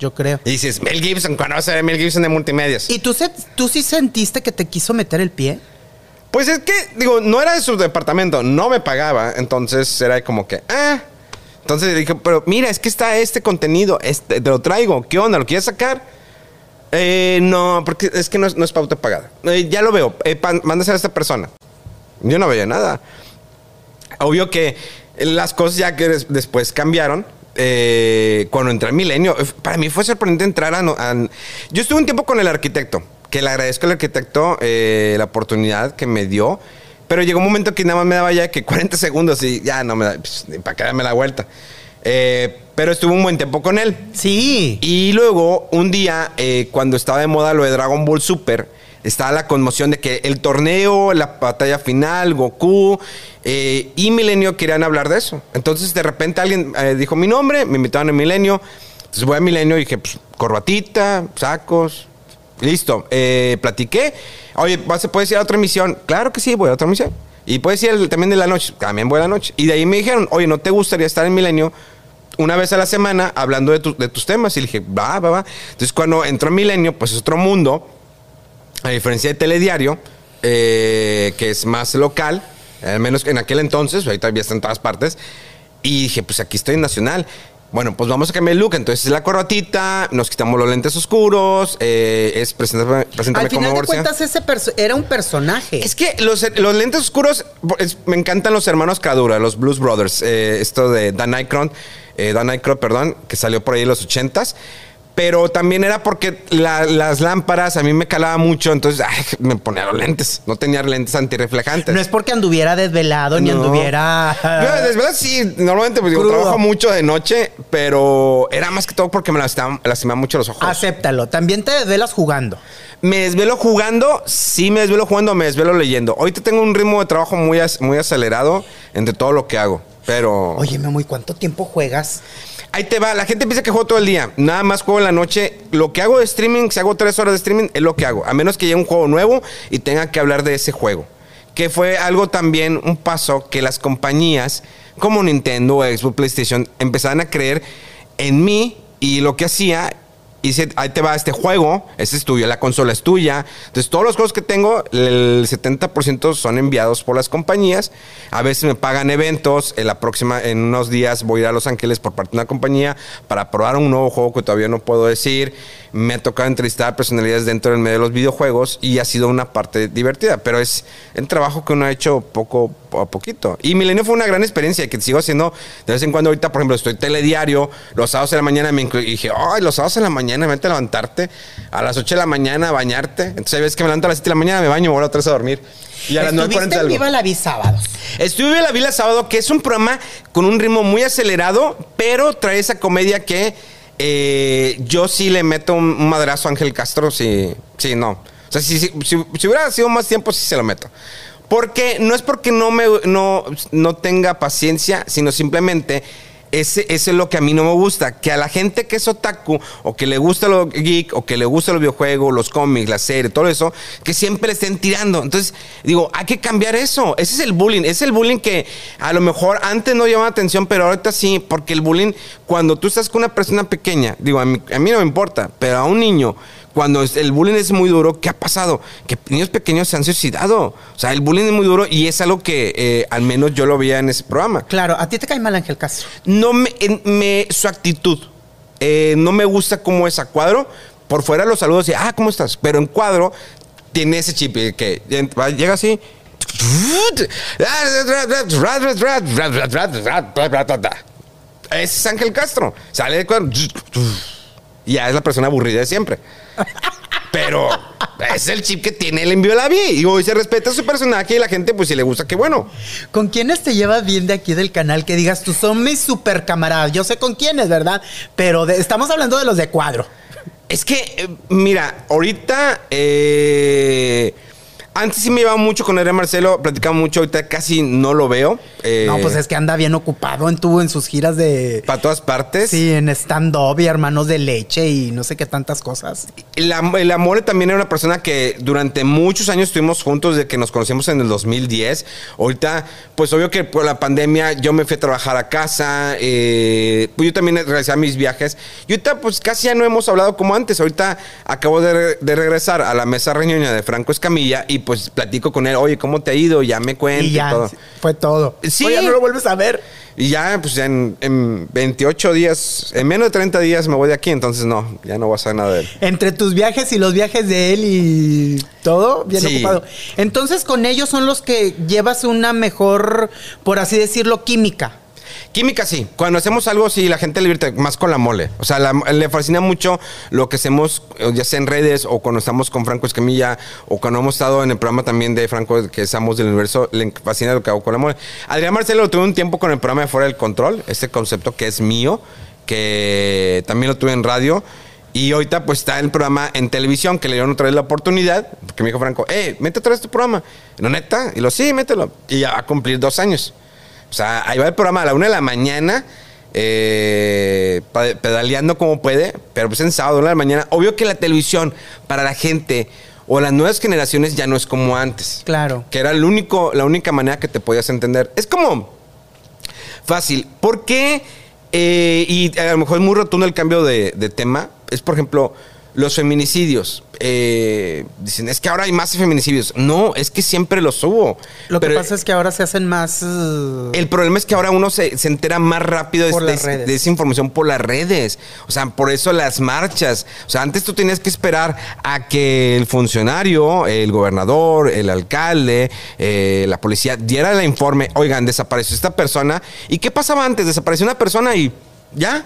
yo creo. Y dices, Mel Gibson, ¿cuándo va a Mel Gibson de multimedias? ¿Y tú, se- tú sí sentiste que te quiso meter el pie? Pues es que, digo, no era de su departamento, no me pagaba, entonces era como que, ah. Entonces dije, pero mira, es que está este contenido, este, te lo traigo, ¿qué onda? ¿Lo quieres sacar? Eh, no, porque es que no es, no es pauta pagada. Eh, ya lo veo, eh, mándaselo a esta persona. Yo no veía nada. Obvio que las cosas ya que des- después cambiaron. Eh, cuando entré a Milenio, para mí fue sorprendente entrar a, Yo estuve un tiempo con el arquitecto, que le agradezco al arquitecto eh, la oportunidad que me dio, pero llegó un momento que nada más me daba ya que 40 segundos y ya no me da, pues, para que darme la vuelta. Eh, pero estuve un buen tiempo con él. Sí. Y luego, un día, cuando estaba de moda lo de Dragon Ball Super, estaba la conmoción de que el torneo, la batalla final, Goku eh, y Milenio querían hablar de eso. Entonces, de repente alguien eh, dijo mi nombre, me invitaron a Milenio. Entonces voy a Milenio y dije, pues, corbatita, sacos, listo. Eh, platiqué. Oye, ¿vas a- ¿puedes ir a otra emisión? Claro que sí, voy a otra emisión. Y puedes ir también de la noche. También voy a la noche. Y de ahí me dijeron, oye, ¿no te gustaría estar en Milenio una vez a la semana hablando de, tu- de tus temas? Y dije, va, va, va. Entonces, cuando entró en Milenio, pues es otro mundo. A diferencia de Telediario, eh, que es más local, al menos en aquel entonces, ahorita ya está en todas partes. Y dije, pues aquí estoy en Nacional. Bueno, pues vamos a cambiar el look. Entonces, la corbatita, nos quitamos los lentes oscuros, eh, es preséntame, preséntame Al final como de Borsia. cuentas, ese era un personaje. Es que los, los lentes oscuros, es- me encantan los hermanos Cadura, los Blues Brothers. eh, esto de Dan Aykroyd, eh, Dan Aykroyd, perdón, que salió por ahí en los ochentas. Pero también era porque la- las lámparas a mí me calaba mucho, entonces ay, me ponía los lentes. No tenía lentes antirreflejantes. no es porque anduviera desvelado ni No. anduviera. Yo, de verdad, sí, normalmente pues, digo, trabajo mucho de noche, pero era más que todo porque me lastimaba, lastimaba mucho los ojos. Acéptalo. También te desvelas jugando. Me desvelo jugando, sí me desvelo jugando, me desvelo leyendo. Ahorita tengo un ritmo de trabajo muy, muy acelerado entre todo lo que hago. Pero Oye, Memo, ¿y cuánto tiempo juegas? Ahí te va. La gente piensa que juego todo el día. Nada más juego en la noche. Lo que hago de streaming, si hago tres horas de streaming, es lo que hago. A menos que llegue un juego nuevo y tenga que hablar de ese juego. que fue algo también, un paso que las compañías como Nintendo, Xbox, PlayStation empezaron a creer en mí y lo que hacía y ahí te va este juego, ese es tuyo, la consola es tuya. Entonces, todos los juegos que tengo, el 70% son enviados por las compañías. A veces me pagan eventos. En la próxima, en unos días voy a ir a Los Ángeles por parte de una compañía para probar un nuevo juego que todavía no puedo decir. Me ha tocado entrevistar personalidades dentro del medio de los videojuegos y ha sido una parte divertida, pero es el trabajo que uno ha hecho poco a poquito. Y Milenio fue una gran experiencia que sigo haciendo de vez en cuando. Ahorita, por ejemplo, estoy telediario, los sábados de la mañana me inclu- y dije, ay, los sábados de la mañana, vete a levantarte, a las 8 de la mañana a bañarte. Entonces, hay veces que me levanto a las 7 de la mañana, me baño, me voy a otra vez a dormir. Y a las 9.40 Estuviste en. Viva la Vi sábados. Estuve en la Vila Sábado, que es un programa con un ritmo muy acelerado, pero trae esa comedia que eh, yo sí le meto un, madrazo a Ángel Castro, sí, sí, no. O sea, si, si- si- si hubiera sido más tiempo, sí se lo meto. Porque no es porque no, me, no, no tenga paciencia, sino simplemente ese, es lo que a mí no me gusta. Que a la gente que es otaku, o que le gusta lo geek, o que le gusta los videojuegos, los cómics, la serie, todo eso, que siempre estén tirando. Entonces, digo, hay que cambiar eso. Ese es el bullying. Es el bullying que a lo mejor antes no llamaba atención, pero ahorita sí, porque el bullying, cuando tú estás con una persona pequeña, digo, a a mí no me importa, pero a un niño cuando el bullying es muy duro, ¿qué ha pasado? Que niños pequeños se han suicidado. O sea, el bullying es muy duro y es algo que eh, al menos yo lo veía en ese programa. Claro, a ti te cae mal Ángel Castro. No me, en- me- su actitud, eh, no me gusta cómo es a cuadro. Por fuera los saludos y, ah, ¿cómo estás? Pero en cuadro tiene ese chip eh, que llega así. Ese es Ángel Castro. Sale de cuadro. Y ya es la persona aburrida de siempre. Pero es el chip que tiene el envío de la vi. Y hoy se respeta su personaje y la gente, pues si le gusta, qué bueno. ¿Con quiénes te llevas bien de aquí del canal que digas tú son mis super camaradas? Yo sé con quiénes, ¿verdad? Pero de- estamos hablando de los de cuadro. Es que, eh, mira, ahorita. eh, antes sí me llevaba mucho con Adrián Marcelo, platicaba mucho, ahorita casi no lo veo. eh, No, pues es que anda bien ocupado en tu, en sus giras de. Para todas partes. Sí, en stand-up y hermanos de leche y no sé qué tantas cosas. El, Am- el Amore también era una persona que durante muchos años estuvimos juntos desde que nos conocimos en el 2010. Ahorita, pues obvio que por la pandemia yo me fui a trabajar a casa, eh, pues yo también realizaba mis viajes. Y ahorita pues casi ya no hemos hablado como antes. Ahorita acabo de, de regresar a la mesa reñoña de Franco Escamilla y pues platico con él, oye, ¿cómo te ha ido? Ya me cuenta Y ya, todo. fue todo. Sí. Oye, ya no lo vuelves a ver. Y ya, pues en, en 28 días, en menos de 30 días me voy de aquí, entonces no, ya no voy a saber nada de él. Entre tus viajes y los viajes de él y todo, bien Sí. ocupado. Entonces, con ellos son los que llevas una mejor, por así decirlo, química. Química sí. Cuando hacemos algo, sí, la gente le divierte más con la mole. O sea, la- le fascina mucho lo que hacemos, eh, ya sea en redes o cuando estamos con Franco Escamilla o cuando hemos estado en el programa también de Franco, que es Amos del Universo, le fascina lo que hago con la mole. Adrián Marcelo lo tuve un tiempo con el programa de Fuera del Control, este concepto que es mío, que también lo tuve en radio. Y ahorita pues está el programa en televisión, que le dieron otra vez la oportunidad, porque me dijo Franco, eh, mete otra vez tu programa. No, neta. Y lo, sí, mételo. Y ya va a cumplir dos años. O sea, ahí va el programa a la una de la mañana, eh, pedaleando como puede, pero pues en sábado, una de la mañana. Obvio que la televisión para la gente o las nuevas generaciones ya no es como antes. Claro. Que era el único, la única manera que te podías entender. Es como fácil. ¿Por qué? eh, y a lo mejor es muy rotundo el cambio de, de tema. Es, por ejemplo, los feminicidios. Eh, dicen, es que ahora hay más feminicidios. No, es que siempre los hubo. Lo Pero que pasa es que ahora se hacen más. uh, el problema es que ahora uno se, se entera más rápido de, de- de esa información por las redes. O sea, por eso las marchas. O sea, antes tú tenías que esperar a que el funcionario, el gobernador, el alcalde, eh, la policía diera el informe. Oigan, desapareció esta persona. ¿Y qué pasaba antes? Desapareció una persona y ya.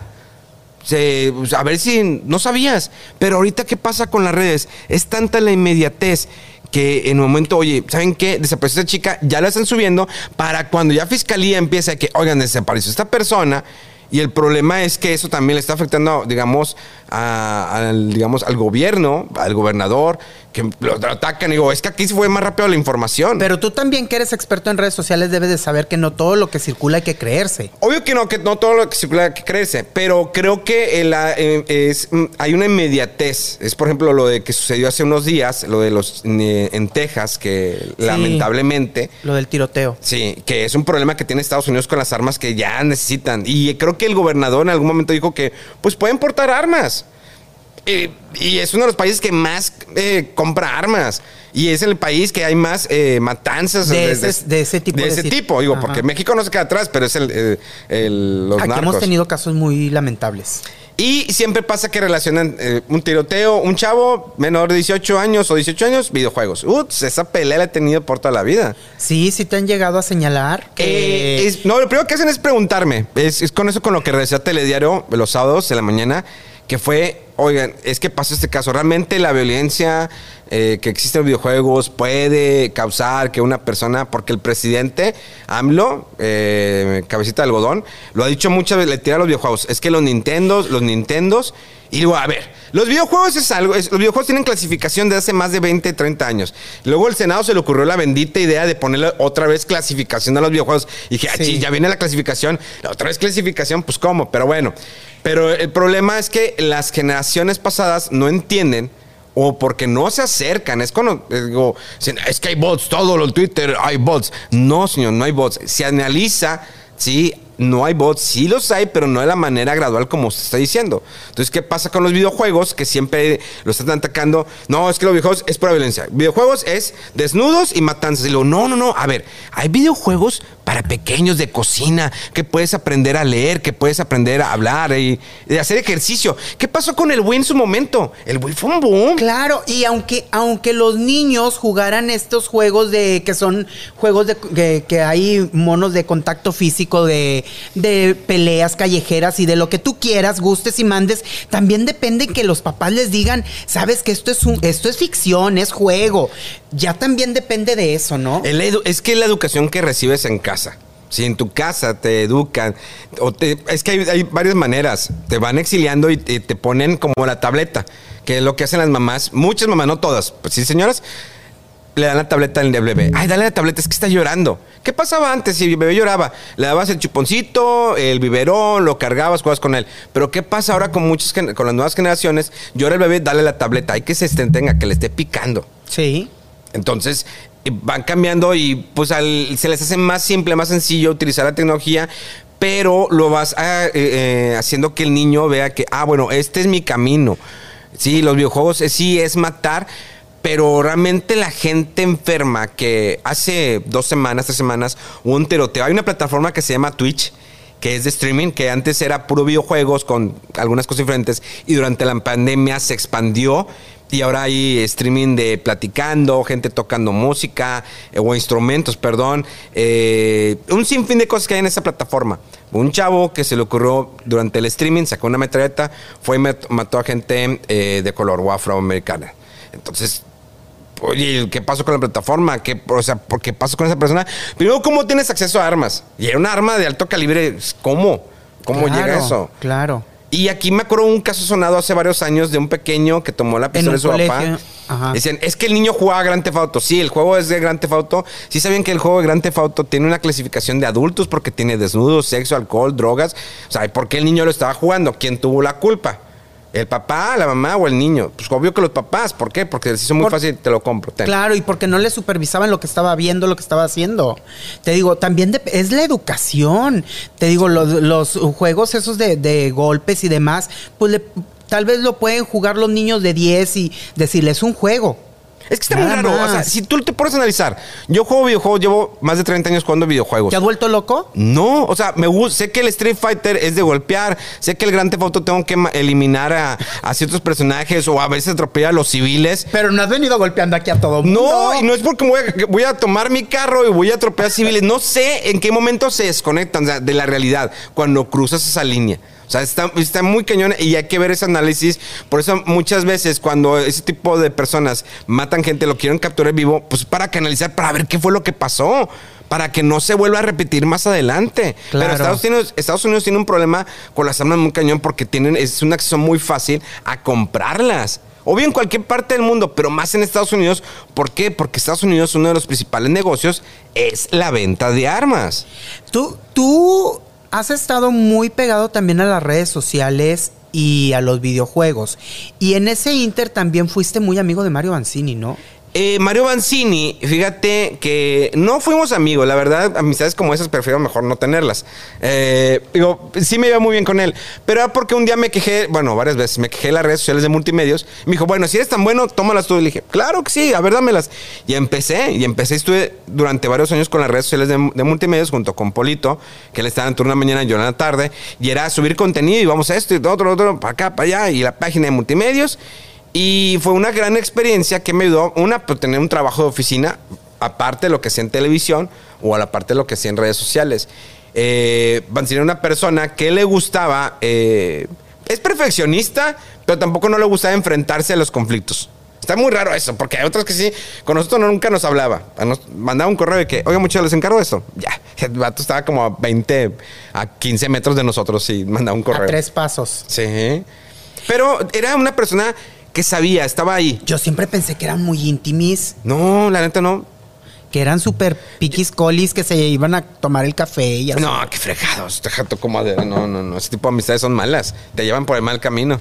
Se- pues, a ver si no sabías. Pero ahorita, ¿qué pasa con las redes? Es tanta la inmediatez que en un momento, oye, ¿saben qué? Desapareció esta chica, ya la están subiendo para cuando ya fiscalía empiece a que, oigan, desapareció esta persona. Y el problema es que eso también le está afectando, digamos, a- al, digamos, al gobierno, al gobernador, que lo atacan. Digo, es que aquí se fue más rápido la información. Pero tú también que eres experto en redes sociales debes de saber que no todo lo que circula hay que creerse. Obvio que no, que no todo lo que circula hay que creerse, pero creo que en la- eh, es, mm, hay una inmediatez. Es, por ejemplo, lo de que sucedió hace unos días, lo de los eh, en Texas, que lamentablemente... Lo del tiroteo. Sí, que es un problema que tiene Estados Unidos con las armas que ya necesitan. Y creo que el gobernador en algún momento dijo que pues pueden portar armas. Eh, y es uno de los países que más eh, compra armas. Y es el país que hay más eh, matanzas De ese- de ese tipo De ese tipo, digo, Ajá. porque México no se queda atrás, pero es el, eh, el- los Aquí narcos. hemos tenido casos muy lamentables. Y siempre pasa que relacionan eh, un tiroteo, un chavo menor de 18 años o 18 años, videojuegos. Ups, esa pelea la he tenido por toda la vida. Sí, sí te han llegado a señalar que... Eh, es- no, lo primero que hacen es preguntarme. Es, es con eso con lo que regresé a Telediario los sábados de la mañana, que fue, oigan, es que pasó este caso. Realmente la violencia eh, que existe en los videojuegos puede causar que una persona, porque el presidente AMLO, eh, cabecita de algodón, lo ha dicho muchas veces, le tira a los videojuegos. Es que los Nintendos, los Nintendos, y digo, a ver, los videojuegos es algo, es- los videojuegos tienen clasificación de hace más de 20, 30 años. Luego el Senado se le ocurrió la bendita idea de ponerle otra vez clasificación a los videojuegos. Y dije, ah, Sí. sí, ya viene la clasificación, la otra vez clasificación, pues cómo, pero bueno. Pero el problema es que las generaciones pasadas no entienden o porque no se acercan. Es cuando eh, digo, es que hay bots, todo lo Twitter hay bots. No, señor, no hay bots. Se analiza, sí, no hay bots, sí los hay, pero no de la manera gradual como se está diciendo. Entonces, ¿qué pasa con los videojuegos que siempre lo están atacando? No, es que los videojuegos es pura violencia. Videojuegos es desnudos y matanzas. Y luego, no, no, no, a ver, hay videojuegos para pequeños de cocina, que puedes aprender a leer, que puedes aprender a hablar y, hacer ejercicio. ¿Qué pasó con el Wii en su momento? El Wii fue un boom. Claro, y aunque, aunque los niños jugaran estos juegos de que son juegos de que, que hay monos de contacto físico, de, de peleas callejeras y de lo que tú quieras, gustes y mandes, también depende que los papás les digan, sabes que esto es un, esto es ficción, es juego. Ya también depende de eso, ¿no? Es que la educación que recibes en casa. Si en tu casa te educan, o te- es que hay, hay varias maneras. Te van exiliando y, y te ponen como la tableta, que es lo que hacen las mamás, muchas mamás, no todas, pues sí, señoras, le dan la tableta al bebé. Ay, dale la tableta, es que está llorando. ¿Qué pasaba antes si el bebé lloraba? Le dabas el chuponcito, el biberón, lo cargabas, jugabas con él. Pero ¿qué pasa ahora con muchas con las nuevas generaciones? Llora el bebé, dale la tableta. Hay que se entretenga, que le esté picando. Sí. Entonces eh, van cambiando y pues al- se les hace más simple, más sencillo utilizar la tecnología, pero lo vas ah, eh, eh, haciendo que el niño vea que, ah, bueno, este es mi camino. Sí, los videojuegos eh, sí es matar, pero realmente la gente enferma que hace dos semanas, tres semanas, hubo un tiroteo. Hay una plataforma que se llama Twitch que es de streaming, que antes era puro videojuegos con algunas cosas diferentes y durante la pandemia se expandió y ahora hay streaming de platicando, gente tocando música eh, o instrumentos, perdón, eh, un sinfín de cosas que hay en esa plataforma. Un chavo que se le ocurrió durante el streaming, sacó una metralleta, fue y mat- mató a gente eh, de color o afroamericana. Entonces, Oye, ¿qué pasó con la plataforma? ¿Qué, o sea, ¿por qué pasó con esa persona? Primero, ¿cómo tienes acceso a armas? Y era un arma de alto calibre. ¿Cómo? ¿Cómo Claro, llega eso? Claro. Y aquí me acuerdo un caso sonado hace varios años de un pequeño que tomó la pistola de su colegio, papá. ajá. Decían, es que el niño jugaba Grand Theft Auto. Sí, el juego es de Grand Theft Auto. Sí sabían que el juego de Grand Theft Auto tiene una clasificación de adultos porque tiene desnudos, sexo, alcohol, drogas. O sea, ¿y ¿por qué el niño lo estaba jugando? ¿Quién tuvo la culpa? ¿El papá, la mamá o el niño? Pues obvio que los papás. ¿Por qué? Porque les hizo muy Por- fácil, te lo compro. ten. Claro, y porque no le supervisaban lo que estaba viendo, lo que estaba haciendo. Te digo, también dep- es la educación. Te digo, los, los juegos esos de, de golpes y demás, pues le- tal vez lo pueden jugar los niños de 10 y decirles un juego. Es que está muy raro. O sea, si tú te pones a analizar, yo juego videojuegos, llevo más de 30 años jugando videojuegos. ¿Te has vuelto loco? No, o sea, me gusta, sé que el Street Fighter es de golpear, sé que el Grand Theft Auto tengo que eliminar a, a ciertos personajes o a veces atropellar a los civiles. Pero no has venido golpeando aquí a todo mundo. No, y no es porque voy a, voy a tomar mi carro y voy a atropellar civiles. No sé en qué momento se desconectan de la realidad cuando cruzas esa línea. O sea, está, está muy cañón y hay que ver ese análisis. Por eso muchas veces cuando ese tipo de personas matan gente, lo quieren capturar vivo, pues para canalizar, para ver qué fue lo que pasó. para que no se vuelva a repetir más adelante. Claro. Pero Estados Unidos, Estados Unidos tiene un problema con las armas muy cañón porque tienen, es un acceso muy fácil a comprarlas. O bien en cualquier parte del mundo, pero más en Estados Unidos. ¿Por qué? Porque Estados Unidos, uno de los principales negocios es la venta de armas. Tú, tú has estado muy pegado también a las redes sociales y a los videojuegos. Y en ese inter también fuiste muy amigo de Mario Banzini, ¿no? Eh, Mario Banzini, fíjate que no fuimos amigos, la verdad, amistades como esas prefiero mejor no tenerlas. Eh, digo, sí me iba muy bien con él, pero era porque un día me quejé, bueno, varias veces, me quejé en las redes sociales de multimedios. Me dijo, bueno, si eres tan bueno, tómalas tú. Y le dije, claro que sí, a ver, dámelas. Y empecé, y empecé, estuve durante varios años con las redes sociales de, multimedios junto con Polito, que él estaba en turno mañana y yo en la tarde, y era subir contenido y vamos a esto y otro, otro, para acá, para allá, y la página de multimedios. Y fue una gran experiencia que me ayudó, una, pues tener un trabajo de oficina, aparte de lo que hacía en televisión o a la parte de lo que hacía en redes sociales. Eh, Banzini era una persona que le gustaba, eh, es perfeccionista, pero tampoco no le gustaba enfrentarse a los conflictos. Está muy raro eso, porque hay otros que sí, con nosotros no- nunca nos hablaba. Nos mandaba un correo de que, oiga, muchachos, les encargo esto. Ya, el vato estaba como a 20, a 15 metros de nosotros y mandaba un correo. A tres pasos. Sí. Pero era una persona que sabía, estaba ahí. Yo siempre pensé que eran muy íntimis, No, la neta no. que eran súper piquis colis, que se iban a tomar el café y así. No, qué fregados. Te jato como madera. No, no, no. Ese tipo de amistades son malas. Te llevan por el mal camino.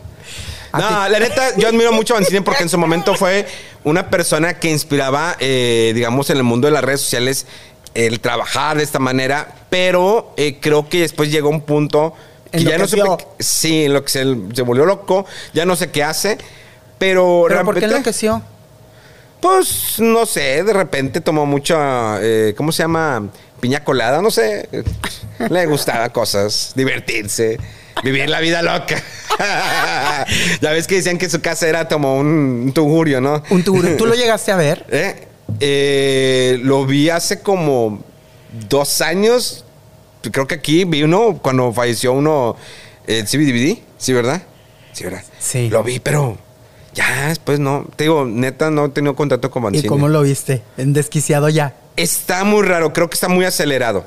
A No, la neta, yo admiro mucho a Banzini porque en su momento fue una persona que inspiraba, eh, digamos, en el mundo de las redes sociales el trabajar de esta manera, pero eh, creo que después llegó un punto que ya no supe. Sí, en lo que se, se volvió loco, ya no sé qué hace, pero. ¿Pero por qué enloqueció? Pues no sé, de repente tomó mucha, eh, ¿cómo se llama? Piña colada, no sé. Le gustaba cosas, divertirse, vivir la vida loca. ya ves que decían que su casa era como un, tugurio, ¿no? Un tiburón. ¿Tú lo llegaste a ver? ¿Eh? Eh, lo vi hace como dos años. Creo que aquí vi uno cuando falleció uno, el CBDVD, ¿sí, verdad? Sí, ¿verdad? Sí. Lo vi, pero ya después no. Te digo, neta, no he tenido contacto con ¿Y Mancini. cómo lo viste? En desquiciado ya. Está muy raro, creo que está muy acelerado.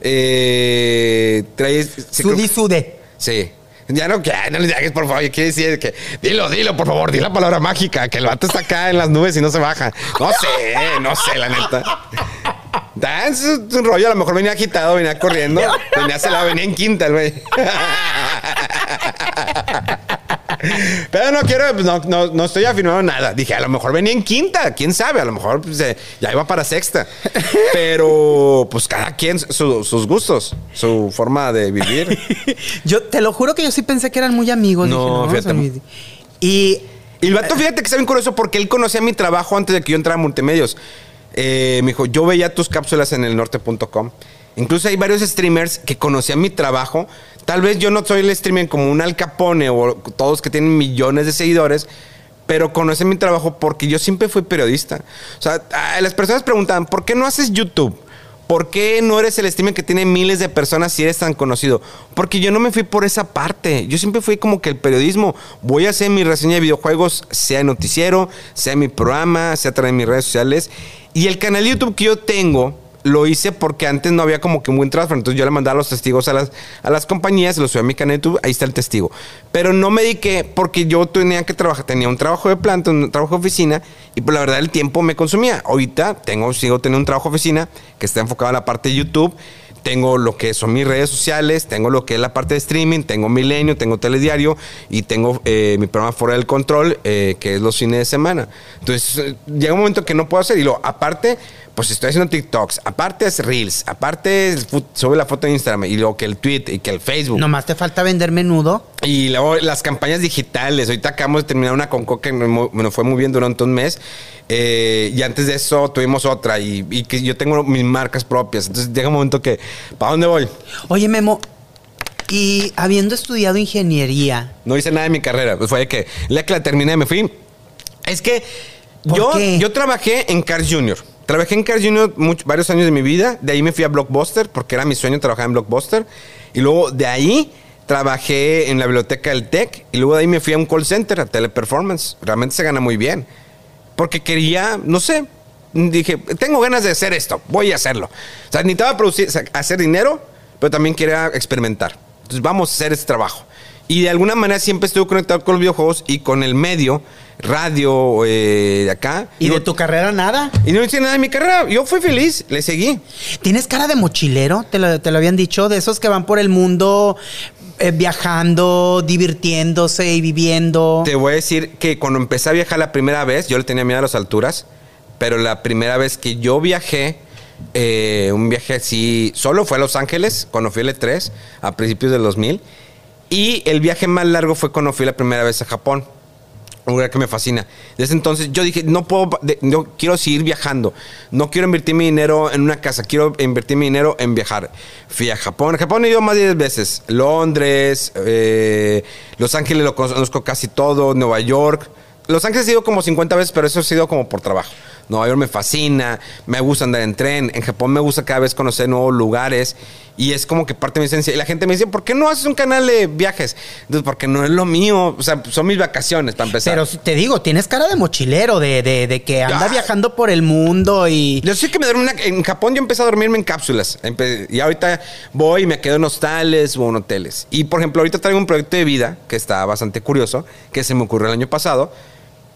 Eh, trae, sí, creo- Sudi sude. Sí. Ya no, que no le digas, por favor. Quiere decir que. Dilo, dilo, por favor. Di la palabra mágica. Que el vato está acá en las nubes y no se baja. No sé, no sé, la neta. Es un rollo. A lo mejor venía agitado, venía corriendo. Venía acelerado, venía en quinta, el güey. Pero no quiero, pues, no, no, no estoy afirmando nada. Dije, a lo mejor venía en quinta, quién sabe, a lo mejor pues, eh, ya iba para sexta. Pero, pues cada quien su- sus gustos, su forma de vivir. Yo te lo juro que yo sí pensé que eran muy amigos. No, Dije, fíjate. son mis- Y Y el vato, fíjate que está bien curioso porque él conocía mi trabajo antes de que yo entrara a multimedios. Eh, me dijo, yo veía tus cápsulas en el norte.com. Incluso hay varios streamers que conocían mi trabajo. Tal vez yo no soy el streamer como un Al Capone o todos que tienen millones de seguidores, pero conocen mi trabajo porque yo siempre fui periodista. O sea, las personas preguntaban, ¿por qué no haces YouTube? ¿Por qué no eres el streamer que tiene miles de personas si eres tan conocido? Porque yo no me fui por esa parte. Yo siempre fui como que el periodismo. Voy a hacer mi reseña de videojuegos, sea en noticiero, sea en mi programa, sea a través de mis redes sociales. Y el canal de YouTube que yo tengo, lo hice porque antes no había como que un buen transfer. Entonces yo le mandaba los testigos a las, a las compañías, los subí a mi canal de YouTube, ahí está el testigo. Pero no me dediqué porque yo tenía que trabajar, tenía un trabajo de planta, un trabajo de oficina, y pues la verdad el tiempo me consumía. Ahorita tengo, sigo teniendo un trabajo de oficina que está enfocado a la parte de YouTube. Tengo lo que son mis redes sociales, tengo lo que es la parte de streaming, tengo Milenio, tengo Telediario y tengo eh, mi programa Fuera del Control, eh, que es los fines de semana. Entonces, eh, llega un momento que no puedo hacer. Y lo, aparte, pues estoy haciendo TikToks, aparte es Reels, aparte es sube la foto en Instagram y luego que el tweet y que el Facebook. nomás te falta vender menudo. Y luego las campañas digitales. Ahorita acabamos de terminar una con Coca que me fue muy bien durante un mes. Eh, y antes de eso tuvimos otra. Y, y que yo tengo mis marcas propias. Entonces llega un momento que, ¿para dónde voy? Oye, Memo, y habiendo estudiado ingeniería, No hice nada de mi carrera. Pues fue de que, día que la terminé, me fui. Es que ¿Por yo, qué? yo trabajé en Cars Junior. Trabajé en Cars Junior varios años de mi vida. De ahí me fui a Blockbuster, porque era mi sueño trabajar en Blockbuster. Y luego de ahí trabajé en la biblioteca del TEC. Y luego de ahí me fui a un call center, a Teleperformance. Realmente se gana muy bien. Porque quería, no sé, dije, tengo ganas de hacer esto, voy a hacerlo. O sea, necesitaba producir, hacer dinero, pero también quería experimentar. Entonces, vamos a hacer este trabajo. Y de alguna manera siempre estuve conectado con los videojuegos y con el medio, radio eh, de acá. ¿Y de tu carrera nada? Y no hice nada de mi carrera. Yo fui feliz, le seguí. ¿Tienes cara de mochilero? ¿Te lo, te lo habían dicho? De esos que van por el mundo eh, viajando, divirtiéndose y viviendo. Te voy a decir que cuando empecé a viajar la primera vez, yo le tenía miedo a las alturas, pero la primera vez que yo viajé, eh, un viaje así, solo fue a Los Ángeles, cuando fui al E3, a principios del 2000. Y el viaje más largo fue cuando fui la primera vez a Japón. Un lugar que me fascina. Desde entonces yo dije, no puedo, no quiero seguir viajando. No quiero invertir mi dinero en una casa, quiero invertir mi dinero en viajar. Fui a Japón. Japón he ido más de 10 veces. Londres, eh, Los Ángeles lo conozco casi todo, Nueva York. Los Ángeles he ido como 50 veces, pero eso ha sido como por trabajo. Nueva York me fascina, me gusta andar en tren. En Japón me gusta cada vez conocer nuevos lugares. Y es como que parte de mi esencia. Y la gente me dice, ¿por qué no haces un canal de viajes? Entonces, porque no es lo mío. O sea, son mis vacaciones para empezar. Pero te digo, tienes cara de mochilero, de, de- de que anda Ah. viajando por el mundo y... Yo sé que me duermo en una- en Japón yo empecé a dormirme en cápsulas. Empe- y ahorita voy y me quedo en hostales o en hoteles. Y por ejemplo, ahorita traigo un proyecto de vida que está bastante curioso, que se me ocurrió el año pasado.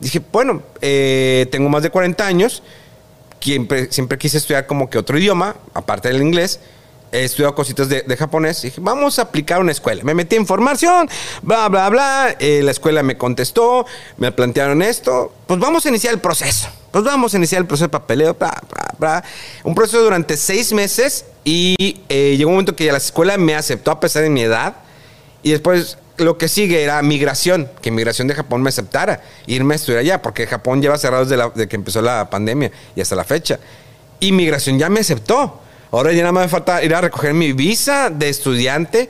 Dije, bueno, eh, tengo más de 40 años. Siempre, siempre quise estudiar como que otro idioma, aparte del inglés. He estudiado cositas de, de japonés. Dije, vamos a aplicar una escuela. Me metí en formación, bla, bla, bla. Eh, la escuela me contestó, me plantearon esto. Pues vamos a iniciar el proceso. Pues vamos a iniciar el proceso de papeleo, bla, bla, bla. Un proceso durante seis meses y eh, llegó un momento que ya la escuela me aceptó a pesar de mi edad. Y después lo que sigue era migración, que migración de Japón me aceptara, irme a estudiar allá, porque Japón lleva cerrado desde, que empezó la pandemia y hasta la fecha. Y migración ya me aceptó. Ahora ya nada más me falta ir a recoger mi visa de estudiante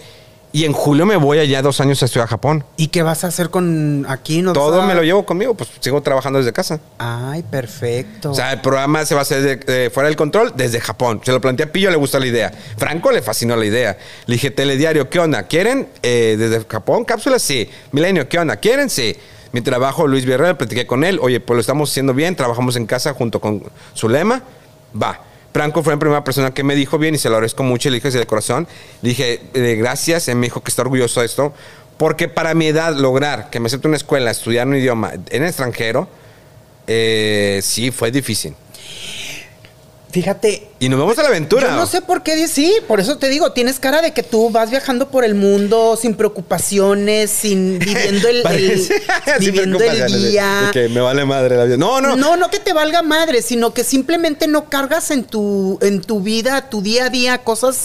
y en julio me voy allá dos años a estudiar a Japón. ¿Y qué vas a hacer con aquí? ¿No Todo a- me lo llevo conmigo, pues sigo trabajando desde casa. Ay, perfecto. O sea, el programa se va a hacer de- de fuera del control desde Japón. Se lo planteé a Pillo, le gustó la idea. Franco le fascinó la idea. Le dije, telediario, ¿qué onda? ¿Quieren eh, desde Japón cápsulas? Sí. Milenio, ¿qué onda? ¿Quieren? Sí. Mi trabajo, Luis Villarreal, platiqué con él. Oye, pues lo estamos haciendo bien, trabajamos en casa junto con Zulema. Va. Franco fue la primera persona que me dijo bien y se lo agradezco mucho. Le dije el corazón. Dije, eh, gracias. Él me dijo que está orgulloso de esto. Porque para mi edad, lograr que me acepte una escuela, estudiar un idioma en extranjero, eh, sí, fue difícil. Fíjate, Y nos vamos a la aventura. yo no sé por qué, sí, por eso te digo, tienes cara de que tú vas viajando por el mundo sin preocupaciones, sin viviendo el, el- viviendo día. que me vale madre la vida. No, no. No, no que te valga madre, sino que simplemente no cargas en tu, en tu vida, tu día a día, cosas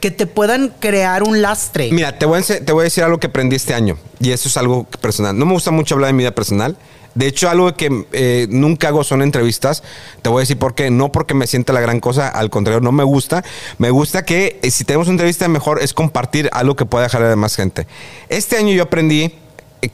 que te puedan crear un lastre. Mira, te voy, a, te voy a decir algo que aprendí este año. Y eso es algo personal. No me gusta mucho hablar de mi vida personal. De hecho, algo que eh, nunca hago son entrevistas. Te voy a decir por qué. No porque me sienta la gran cosa. Al contrario, no me gusta. Me gusta que eh, si tenemos una entrevista, mejor es compartir algo que pueda dejar a demás gente. Este año yo aprendí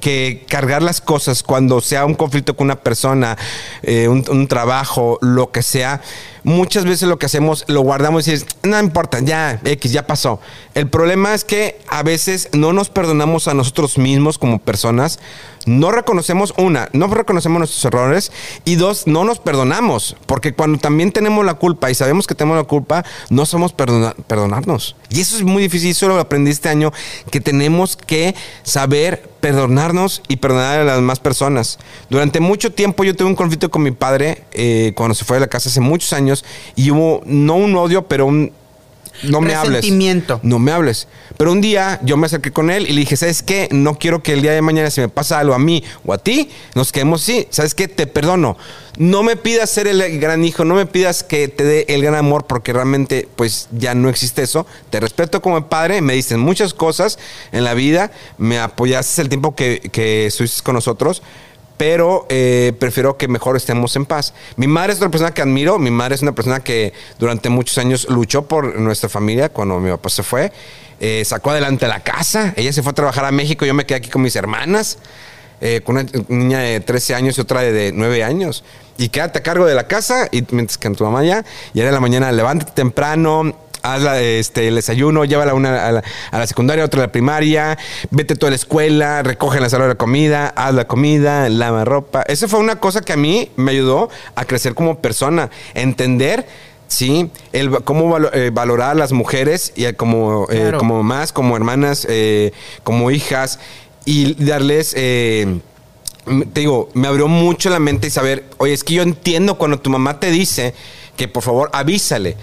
que cargar las cosas cuando sea un conflicto con una persona, eh, un trabajo, lo que sea, muchas veces lo que hacemos lo guardamos y es, no importa, ya, X, ya pasó. El problema es que a veces no nos perdonamos a nosotros mismos como personas, no reconocemos, una, no reconocemos nuestros errores y dos, no nos perdonamos, porque cuando también tenemos la culpa y sabemos que tenemos la culpa, no somos perdona- perdonarnos. Y eso es muy difícil, eso lo aprendí este año, que tenemos que saber perdonarnos y perdonar a las demás personas. Durante mucho tiempo yo tuve un conflicto con mi padre eh, cuando se fue de la casa hace muchos años y hubo no un odio, pero un no me hables. No me hables. Pero un día yo me acerqué con él y le dije, ¿sabes qué? No quiero que el día de mañana si me pasa algo a mí o a ti, nos quedemos así. ¿Sabes qué? Te perdono. No me pidas ser el gran hijo, no me pidas que te dé el gran amor porque realmente pues ya no existe eso. Te respeto como padre, me dicen muchas cosas en la vida, me apoyaste el tiempo que, que estuviste con nosotros, pero eh, prefiero que mejor estemos en paz. Mi madre es otra persona que admiro. Mi madre es una persona que durante muchos años luchó por nuestra familia cuando mi papá se fue. Eh, sacó adelante la casa. Ella se fue a trabajar a México. Yo me quedé aquí con mis hermanas. eh, con una niña de 13 años y otra de, de 9 años. Y quédate a cargo de la casa. Y mientras que tu mamá ya, y de la mañana, levántate temprano, haz la, este, el desayuno, llévala una a la, a la secundaria, otra a la primaria, vete toda la escuela, recoge la sala de la comida, haz la comida, lava ropa. Eso fue una cosa que a mí me ayudó a crecer como persona, entender Sí, el, cómo valo- eh, valorar a las mujeres y como, eh, Claro. como mamás, como hermanas, eh, como hijas y darles, te digo, me abrió mucho la mente y saber, oye, es que yo entiendo cuando tu mamá te dice que por favor avísale.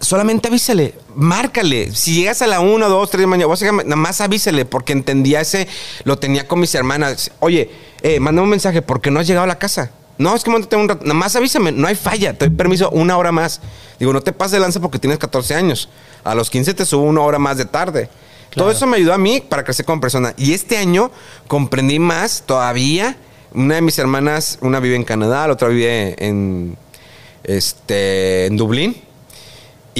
Solamente avísale, márcale. Si llegas a la 1, 2, 3 de mañana, vos nada más avísale, porque entendía ese, lo tenía con mis hermanas. Oye, eh, mándame un mensaje, ¿por qué no has llegado a la casa? No, es que mándate un rato. Nada más avísame, no hay falla, te doy permiso una hora más. Digo, no te pases de lanza porque tienes 14 años. A los 15 te subo una hora más de tarde. Todo eso me ayudó a mí para crecer como persona. Y este año comprendí más todavía. Una de mis hermanas, una vive en Canadá, la otra vive en, este, en Dublín.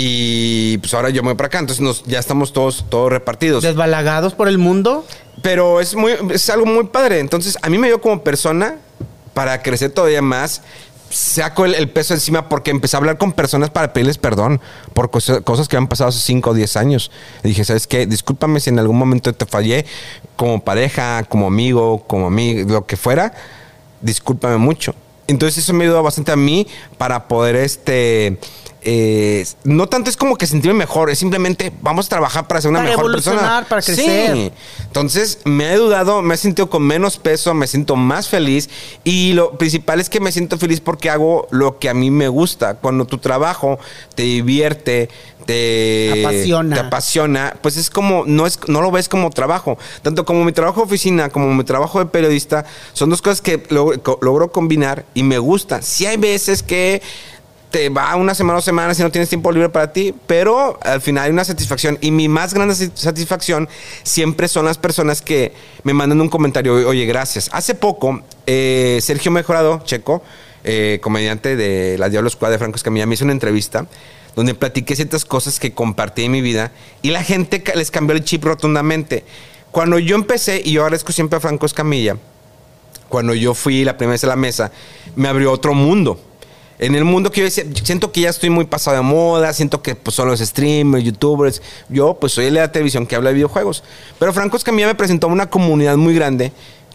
Y pues ahora yo me voy para acá, entonces nos, ya estamos todos, todos repartidos. Desbalagados por el mundo. Pero es, muy, es algo muy padre. Entonces, a mí me dio como persona para crecer todavía más. Saco el, el peso encima porque empecé a hablar con personas para pedirles perdón por cosas, cosas que han pasado hace 5 o 10 años. Y dije, ¿sabes qué? Discúlpame si en algún momento te fallé como pareja, como amigo, como amigo, lo que fuera. Discúlpame mucho. Entonces, eso me ayudó bastante a mí para poder este. Eh, no tanto es como que sentirme mejor, es simplemente vamos a trabajar para ser una Para mejor persona. para crecer. Sí. Entonces me he ayudado, me he sentido con menos peso, me siento más feliz y lo principal es que me siento feliz porque hago lo que a mí me gusta. Cuando tu trabajo te divierte, te Apasiona. te apasiona, pues es como no es no lo ves como trabajo. Tanto como mi trabajo de oficina como mi trabajo de periodista son dos cosas que log- logro combinar y me gusta. Si hay veces que te va una semana o semanas y no tienes tiempo libre para ti, pero al final hay una satisfacción. Y mi más grande sat- satisfacción siempre son las personas que me mandan un comentario, oye, gracias. Hace poco, eh, Sergio Mejorado, checo, eh, comediante de La Diablo Squad de Franco Escamilla, me hizo una entrevista donde platiqué ciertas cosas que compartí en mi vida y la gente les cambió el chip rotundamente. Cuando yo empecé, y yo agradezco siempre a Franco Escamilla, cuando yo fui la primera vez a la mesa, me abrió otro mundo. En el mundo que yo decía, siento que ya estoy muy pasado de moda, siento que pues, son los streamers, youtubers. Yo pues soy el de la televisión que habla de videojuegos. Pero Franco Escamilla me presentó a una comunidad muy grande,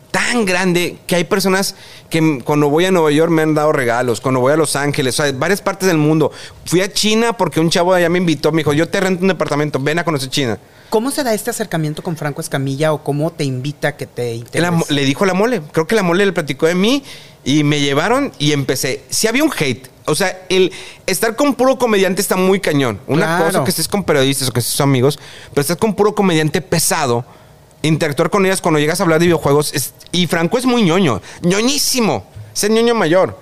tan grande, que hay personas que cuando voy a Nueva York me han dado regalos, cuando voy a Los Ángeles, o sea, varias partes del mundo. Fui a China porque un chavo de allá me invitó, me dijo, yo te rento un departamento, ven a conocer China. ¿Cómo se da este acercamiento con Franco Escamilla o cómo te invita a que te La integres? mo- le dijo la mole. Creo que la mole le platicó de mí y me llevaron y empecé. Si había un hate, o sea, el estar con puro comediante está muy cañón. Una Claro. cosa que estés con periodistas o que estés con amigos, pero estás con puro comediante pesado. Interactuar con ellas cuando llegas a hablar de videojuegos. es- y Franco es muy ñoño, ñoñísimo. Es el ñoño mayor.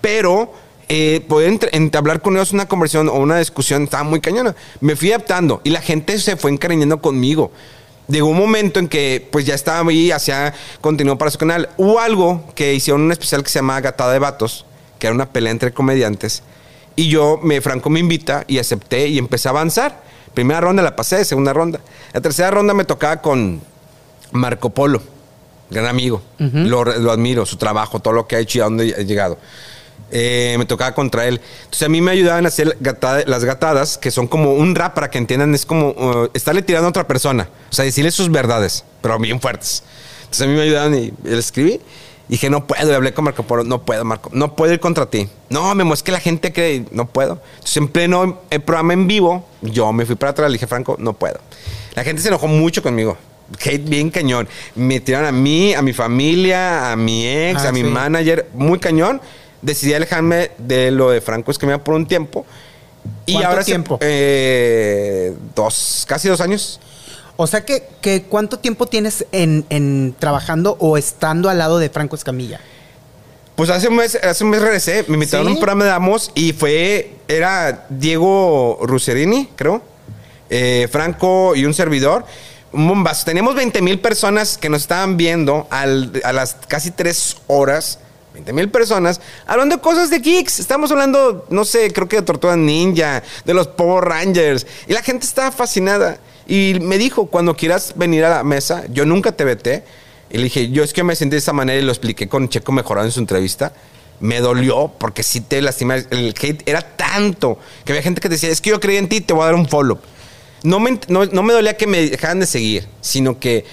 Pero eh, poder entablar con ellos una conversación o una discusión estaba muy cañona. Me fui adaptando y la gente se fue encariñando conmigo. Llegó un momento en que pues ya estaba ahí, hacía contenido para su canal. Hubo algo que hicieron un especial que se llama Gatada de Vatos, que era una pelea entre comediantes. Y yo, me, Franco me invita y acepté y empecé a avanzar. Primera ronda la pasé, segunda ronda. La tercera ronda me tocaba con Marco Polo, gran amigo. lo, lo admiro, su trabajo, todo lo que ha hecho y a dónde ha llegado. Eh, me tocaba contra él. Entonces a mí me ayudaban a hacer gata- las gatadas, que son como un rap para que entiendan, es como uh, estarle tirando a otra persona. O sea, decirle sus verdades, pero bien fuertes. Entonces a mí me ayudaban y, y le escribí. Y dije, no puedo, y hablé con Marco Polo, no puedo, Marco, no puedo ir contra ti. No, Memo, es que la gente cree, no puedo. Entonces en pleno eh, programa en vivo, yo me fui para atrás, le dije, Franco, no puedo. La gente se enojó mucho conmigo. Hate bien cañón. Me tiraron a mí, a mi familia, a mi ex, Ah, a mi sí. manager, muy cañón. Decidí alejarme de lo de Franco Escamilla por un tiempo. Y ¿Cuánto ahora se- tiempo? eh, dos, casi dos años. O sea que, que ¿cuánto tiempo tienes en, en trabajando o estando al lado de Franco Escamilla? Pues hace un mes, hace un mes regresé, me invitaron ¿Sí? a un programa de Amos y fue, era Diego Russerini, creo, eh, Franco y un servidor. Un bombazo. Teníamos 20 mil personas que nos estaban viendo al- a las casi tres horas. 20 mil personas hablando de cosas de geeks. Estamos hablando, no sé, creo que de Tortuga Ninja, de los Power Rangers. Y la gente estaba fascinada. Y me dijo, cuando quieras venir a la mesa, yo nunca te veté. Y le dije, yo es que me sentí de esa manera y lo expliqué con Checo Mejorado en su entrevista. me dolió porque sí te lastima. El hate era tanto que había gente que decía, es que yo creí en ti, te voy a dar un follow. No me, no, no me dolía que me dejaran de seguir, sino que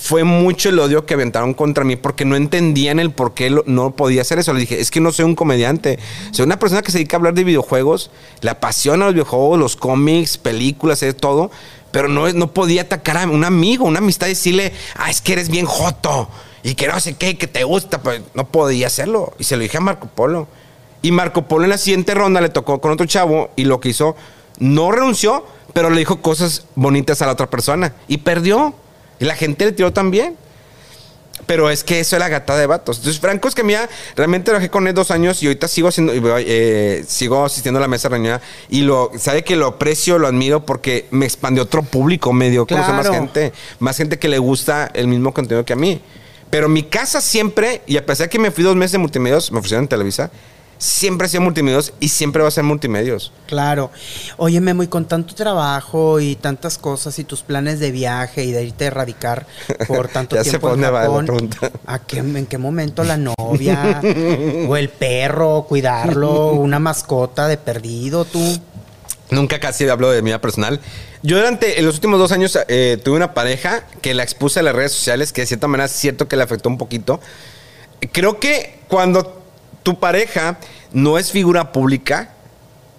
fue mucho el odio que aventaron contra mí porque no entendían el por qué no podía hacer eso. Les dije, es que no soy un comediante. Soy una persona que se dedica a hablar de videojuegos, le apasiona los videojuegos, los cómics, películas, eh, todo. Pero no, no podía atacar a un amigo, una amistad y decirle, ah, es que eres bien joto y que no sé qué, que te gusta. Pues no podía hacerlo. Y se lo dije a Marco Polo. Y Marco Polo en la siguiente ronda le tocó con otro chavo y lo que hizo, no renunció, pero le dijo cosas bonitas a la otra persona y perdió. Y la gente le tiró también. Pero es que eso era gatada de vatos. Entonces, Franco Escamilla, realmente trabajé con él dos años y ahorita sigo haciendo, eh, sigo asistiendo a la mesa reñida y lo, sabe que lo aprecio, lo admiro porque me expandió otro público, me dio conocer más Claro. gente, más gente que le gusta el mismo contenido que a mí. Pero mi casa siempre, y a pesar de que me fui dos meses de multimedios, me ofrecieron en Televisa, siempre ha sido multimedios y siempre va a ser multimedios. Claro. Oye, Memo, y con tanto trabajo y tantas cosas y tus planes de viaje y de irte a erradicar por tanto Ya tiempo en dónde va la Japón. ¿a qué, ¿en qué momento la novia o el perro, cuidarlo, una mascota de perdido, tú? Nunca casi hablo de mi vida personal. Yo durante en los últimos dos años eh, tuve una pareja que la expuse a las redes sociales, que de cierta manera es cierto que le afectó un poquito. Creo que cuando tu pareja no es figura pública,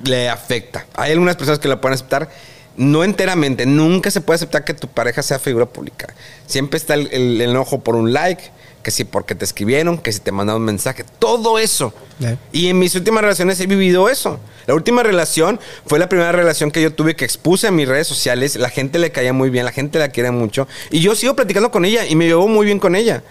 le afecta. Hay algunas personas que la pueden aceptar, no enteramente. Nunca se puede aceptar que tu pareja sea figura pública. Siempre está el, el enojo por un like, que si porque te escribieron, que si te mandaron un mensaje, todo eso. Eh. Y en mis últimas relaciones he vivido eso. La última relación fue la primera relación que yo tuve que expuse a mis redes sociales. La gente le caía muy bien, la gente la quiere mucho. Y yo sigo platicando con ella y me llevo muy bien con ella.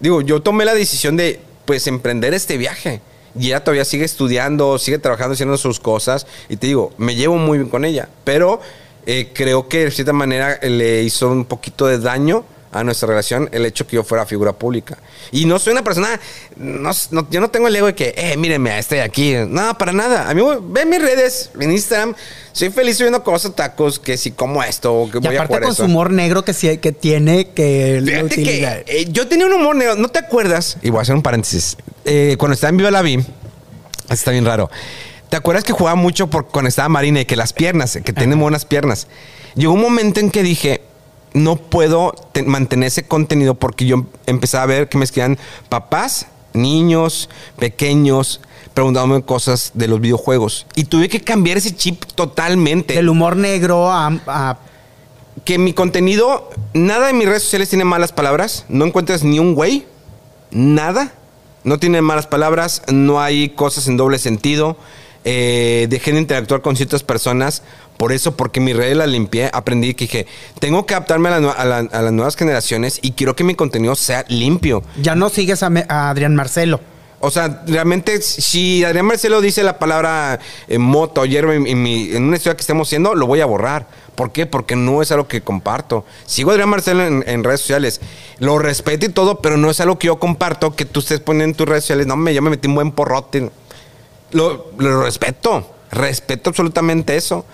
Digo, yo tomé la decisión de, pues, emprender este viaje. Y ella todavía sigue estudiando, sigue trabajando, haciendo sus cosas. Y te digo, me llevo muy bien con ella. Pero eh, creo que de cierta manera le hizo un poquito de daño a nuestra relación el hecho que yo fuera figura pública. Y no soy una persona, no, no- yo no tengo el ego de que, eh, mírenme, estoy aquí. No, para nada. A mí, ve mis redes, en Instagram, soy feliz subiendo cosas, tacos, que si como esto, que Y voy a aparte con eso. su humor negro que, sí, que tiene que Fíjate que eh, yo tenía un humor negro. ¿No te acuerdas? Y voy a hacer un paréntesis. Eh, cuando estaba en Viva la Vi, está bien raro. ¿Te acuerdas que jugaba mucho por cuando estaba Marina y que las piernas, que tiene buenas piernas? Llegó un momento en que dije, no puedo te- mantener ese contenido porque yo empezaba a ver que me escribían papás, niños, pequeños, preguntándome cosas de los videojuegos. Y tuve que cambiar ese chip totalmente Del humor negro a, a- que mi contenido, nada en mis redes sociales tiene malas palabras. No encuentras ni un güey, nada. No tiene malas palabras, no hay cosas en doble sentido. Eh, dejé de interactuar con ciertas personas. Por eso, porque mi red la limpié, aprendí que dije, tengo que adaptarme a, la nue- a la- a las nuevas generaciones y quiero que mi contenido sea limpio. ya no sigues a, Me- a Adrián Marcelo. O sea, realmente, si Adrián Marcelo dice la palabra eh, moto o hierba en, en mi- en una historia que estemos haciendo, lo voy a borrar. ¿Por qué? Porque no es algo que comparto. Sigo a Adrián Marcelo en, en redes sociales. Lo respeto y todo, pero no es algo que yo comparto, que tú estés poniendo en tus redes sociales. No, me, yo me metí un buen porrote. Lo, lo respeto. Respeto absolutamente eso.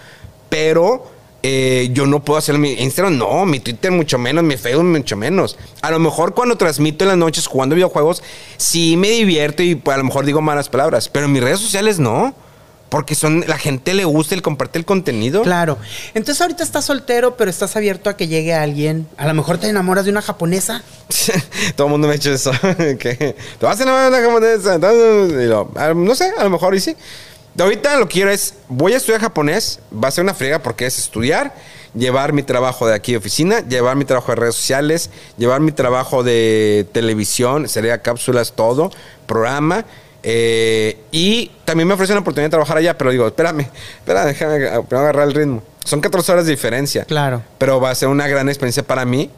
Pero eh, yo no puedo hacer mi Instagram, no, mi Twitter mucho menos, mi Facebook mucho menos. A lo mejor cuando transmito en las noches jugando videojuegos, sí me divierto y pues, a lo mejor digo malas palabras. Pero en mis redes sociales no. Porque son, la gente le gusta el compartir el contenido. Claro. Entonces ahorita estás soltero, pero estás abierto a que llegue alguien. A lo mejor te enamoras de una japonesa. Todo el mundo me ha hecho eso. te vas a enamorar de una japonesa. Y lo- a- no sé, a lo mejor y sí. Ahorita lo que quiero es, voy a estudiar japonés, va a ser una friega porque es estudiar, llevar mi trabajo de aquí de oficina, llevar mi trabajo de redes sociales, llevar mi trabajo de televisión, sería cápsulas, todo, programa. eh, y también me ofrecen la oportunidad de trabajar allá, pero digo, espérame, espérame, déjame primero agarrar el ritmo. Son 14 horas de diferencia. Claro. Pero va a ser una gran experiencia para mí.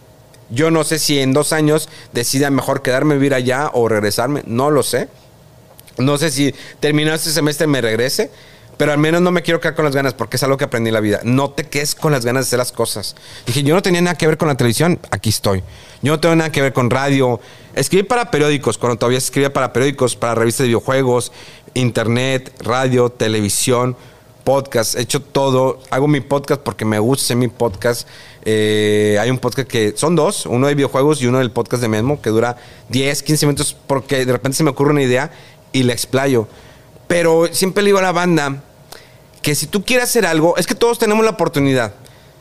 Yo no sé si en dos años decida mejor quedarme a vivir allá o regresarme. No lo sé. No sé si terminó este semestre me regrese. Pero al menos no me quiero quedar con las ganas porque es algo que aprendí en la vida. No te quedes con las ganas de hacer las cosas. Dije, yo no tenía nada que ver con la televisión, aquí estoy. Yo no tengo nada que ver con radio. Escribí para periódicos, cuando todavía escribía para periódicos, para revistas de videojuegos, internet, radio, televisión, podcast. He hecho todo. Hago mi podcast porque me gusta mi podcast. Eh, hay un podcast que son dos, uno de videojuegos y uno del podcast de Memo, que dura 10, 15 minutos porque de repente se me ocurre una idea y la explayo. Pero siempre le digo a la banda que si tú quieres hacer algo, es que todos tenemos la oportunidad.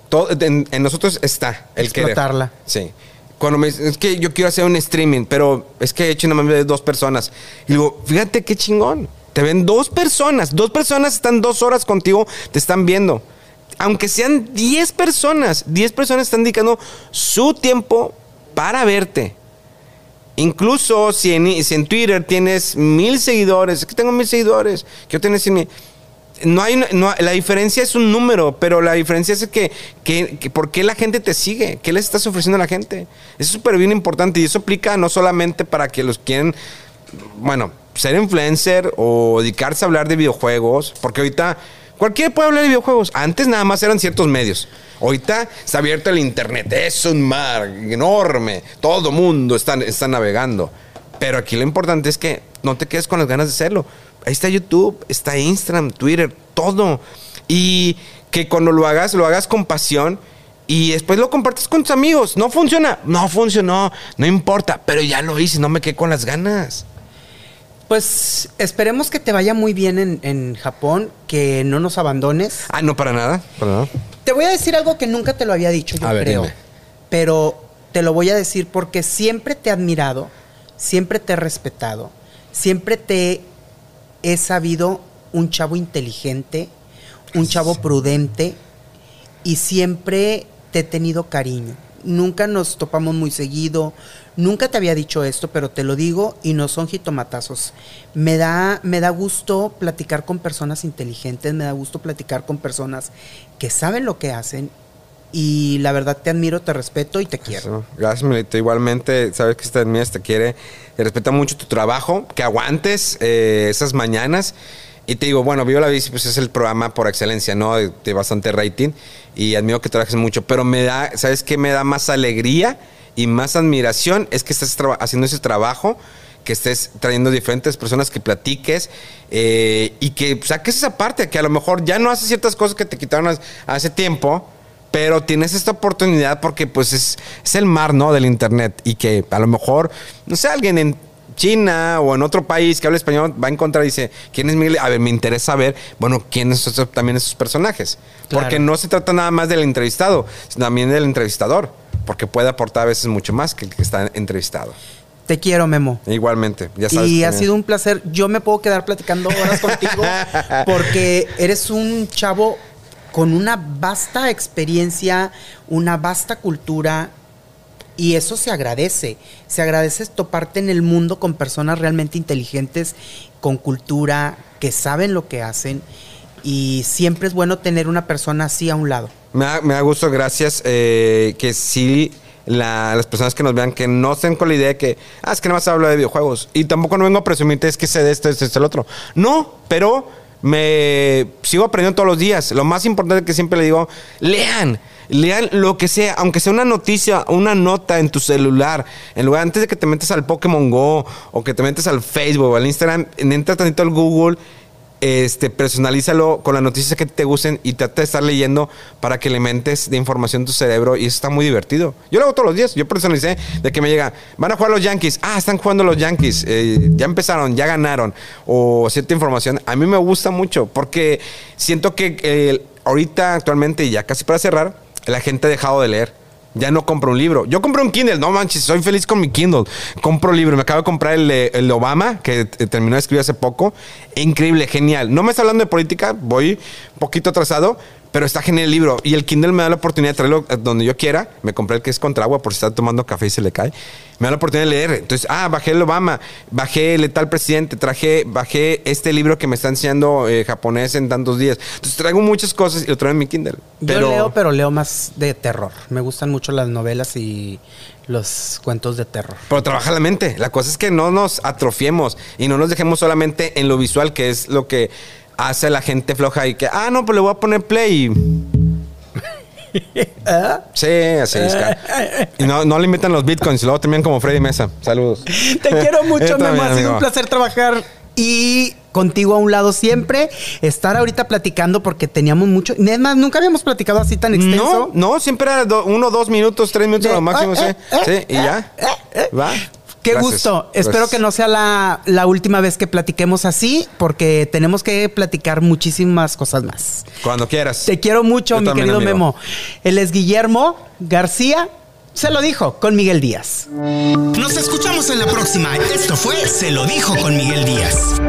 Todo, en, en nosotros está el querer. Explotarla. Sí. Cuando me es que yo quiero hacer un streaming, pero es que he hecho una de dos personas. Y digo, fíjate qué chingón. Te ven dos personas. Dos personas están dos horas contigo, te están viendo. Aunque sean 10 personas, 10 personas están dedicando su tiempo para verte. Incluso si en, Twitter tienes mil seguidores, es que tengo mil seguidores, que yo tengo. No hay, la diferencia es un número, pero la diferencia es que, por qué la gente te sigue, qué le estás ofreciendo a la gente. Es súper bien importante y eso aplica no solamente para que los quieren, bueno, ser influencer o dedicarse a hablar de videojuegos, porque ahorita cualquiera puede hablar de videojuegos. Antes nada más eran ciertos medios. Ahorita está abierto el internet, es un mar enorme, todo mundo está, está navegando. Pero aquí lo importante es que no te quedes con las ganas de hacerlo. Ahí está YouTube, está Instagram, Twitter, todo. Y que cuando lo hagas, lo hagas con pasión y después lo compartes con tus amigos. No funciona, no funcionó, no importa, pero ya lo hice, no me quedé con las ganas. Pues esperemos que te vaya muy bien en, en Japón, que no nos abandones. Ah, no, para nada, para nada. Te voy a decir algo que nunca te lo había dicho, yo A creo. Pero te lo voy a decir porque siempre te he admirado, siempre te he respetado, siempre te he sabido un chavo inteligente, un chavo prudente y siempre te he tenido cariño. Nunca nos topamos muy seguido, nunca te había dicho esto, pero te lo digo y no son jitomatazos. Me da, me da gusto platicar con personas inteligentes, me da gusto platicar con personas que saben lo que hacen y la verdad te admiro, te respeto y te quiero. Eso. Gracias, Melito. Igualmente, sabes que esta te quiere, te respeta mucho tu trabajo, que aguantes eh, esas mañanas. Y te digo, bueno, Viva la Bici pues es el programa por excelencia, ¿no? De, bastante rating. Y admiro que trabajes mucho. Pero me da, ¿sabes qué? Me da más alegría y más admiración. Es que estés haciendo ese trabajo, que estés trayendo diferentes personas que platiques eh, y que saques esa parte, que a lo mejor ya no haces ciertas cosas que te quitaron hace tiempo. Pero tienes esta oportunidad porque pues es, es el mar, ¿no? Del internet. Y que a lo mejor, no sé, alguien en China o en otro país que habla español va a encontrar y dice, ¿quién es Miguel? A ver, me interesa ver, bueno, quiénes son también esos personajes. Claro. Porque no se trata nada más del entrevistado, sino también del entrevistador. Porque puede aportar a veces mucho más que el que está entrevistado. Te quiero, Memo. Igualmente, ya sabes. Y ha sido un placer. Yo me puedo quedar platicando horas contigo porque eres un chavo con una vasta experiencia, una vasta cultura y eso se agradece. Se agradece toparte en el mundo con personas realmente inteligentes, con cultura, que saben lo que hacen y siempre es bueno tener una persona así a un lado. Me da, me da gusto, gracias. eh, que sí, la- las personas que nos vean, que no estén con la idea de que, ah, es que nada más hablo de videojuegos. Y tampoco no vengo a presumirte, es que sé de esto, esto, el otro. No, pero me sigo aprendiendo todos los días. Lo más importante que siempre le digo, lean. Lean lo que sea, aunque sea una noticia, una nota en tu celular, en lugar antes de que te metas al Pokémon Go o que te metas al Facebook o al Instagram, entra tantito al Google este, personalízalo con las noticias que te gusten y trata de estar leyendo para que le mentes de información a tu cerebro y eso está muy divertido. Yo lo hago todos los días. Yo personalicé de que me llega, van a jugar los Yankees. Ah, están jugando los Yankees. eh, ya empezaron, ya ganaron. O cierta información. A mí me gusta mucho porque siento que eh, ahorita, actualmente, ya casi para cerrar, la gente ha dejado de leer. Ya no compro un libro. Yo compré un Kindle, no manches, soy feliz con mi Kindle. Compro libro. Me acabo de comprar el, el Obama, que t- terminó de escribir hace poco. Increíble, genial. No me está hablando de política, voy un poquito atrasado, pero está genial el libro. Y el Kindle me da la oportunidad de traerlo donde yo quiera. Me compré el que es contra agua por si está tomando café y se le cae. Me da la oportunidad de leer. Entonces, ah, bajé el Obama, bajé el Letal Presidente, traje, bajé este libro que me está enseñando eh, japonés en tantos días. Entonces, traigo muchas cosas y lo traigo en mi Kindle. Yo leo, pero leo más de terror. Me gustan mucho las novelas y los cuentos de terror. Pero trabaja la mente. La cosa es que no nos atrofiemos y no nos dejemos solamente en lo visual, que es lo que hace la gente floja y que, ah, no, pues le voy a poner play. y- Sí, así es. Y no, no le invitan los bitcoins, luego terminan como Freddy Mesa. Saludos. Te quiero mucho, también, Memo. Ha sido un placer trabajar y contigo a un lado siempre. Estar ahorita platicando porque teníamos mucho. Es más, nunca habíamos platicado así tan extenso. No, no, siempre era do- uno, dos minutos, tres minutos De- lo máximo, eh, sí. eh, Sí, eh, y ya. eh, eh. Va. Qué Gracias. gusto. Gracias. Espero que no sea la, la última vez que platiquemos así, porque tenemos que platicar muchísimas cosas más. Cuando quieras. Te quiero mucho, Yo mi también, querido amigo. Memo. Él es Guillermo García. Se lo dijo con Miguel Díaz. Nos escuchamos en la próxima. Esto fue Se lo dijo con Miguel Díaz.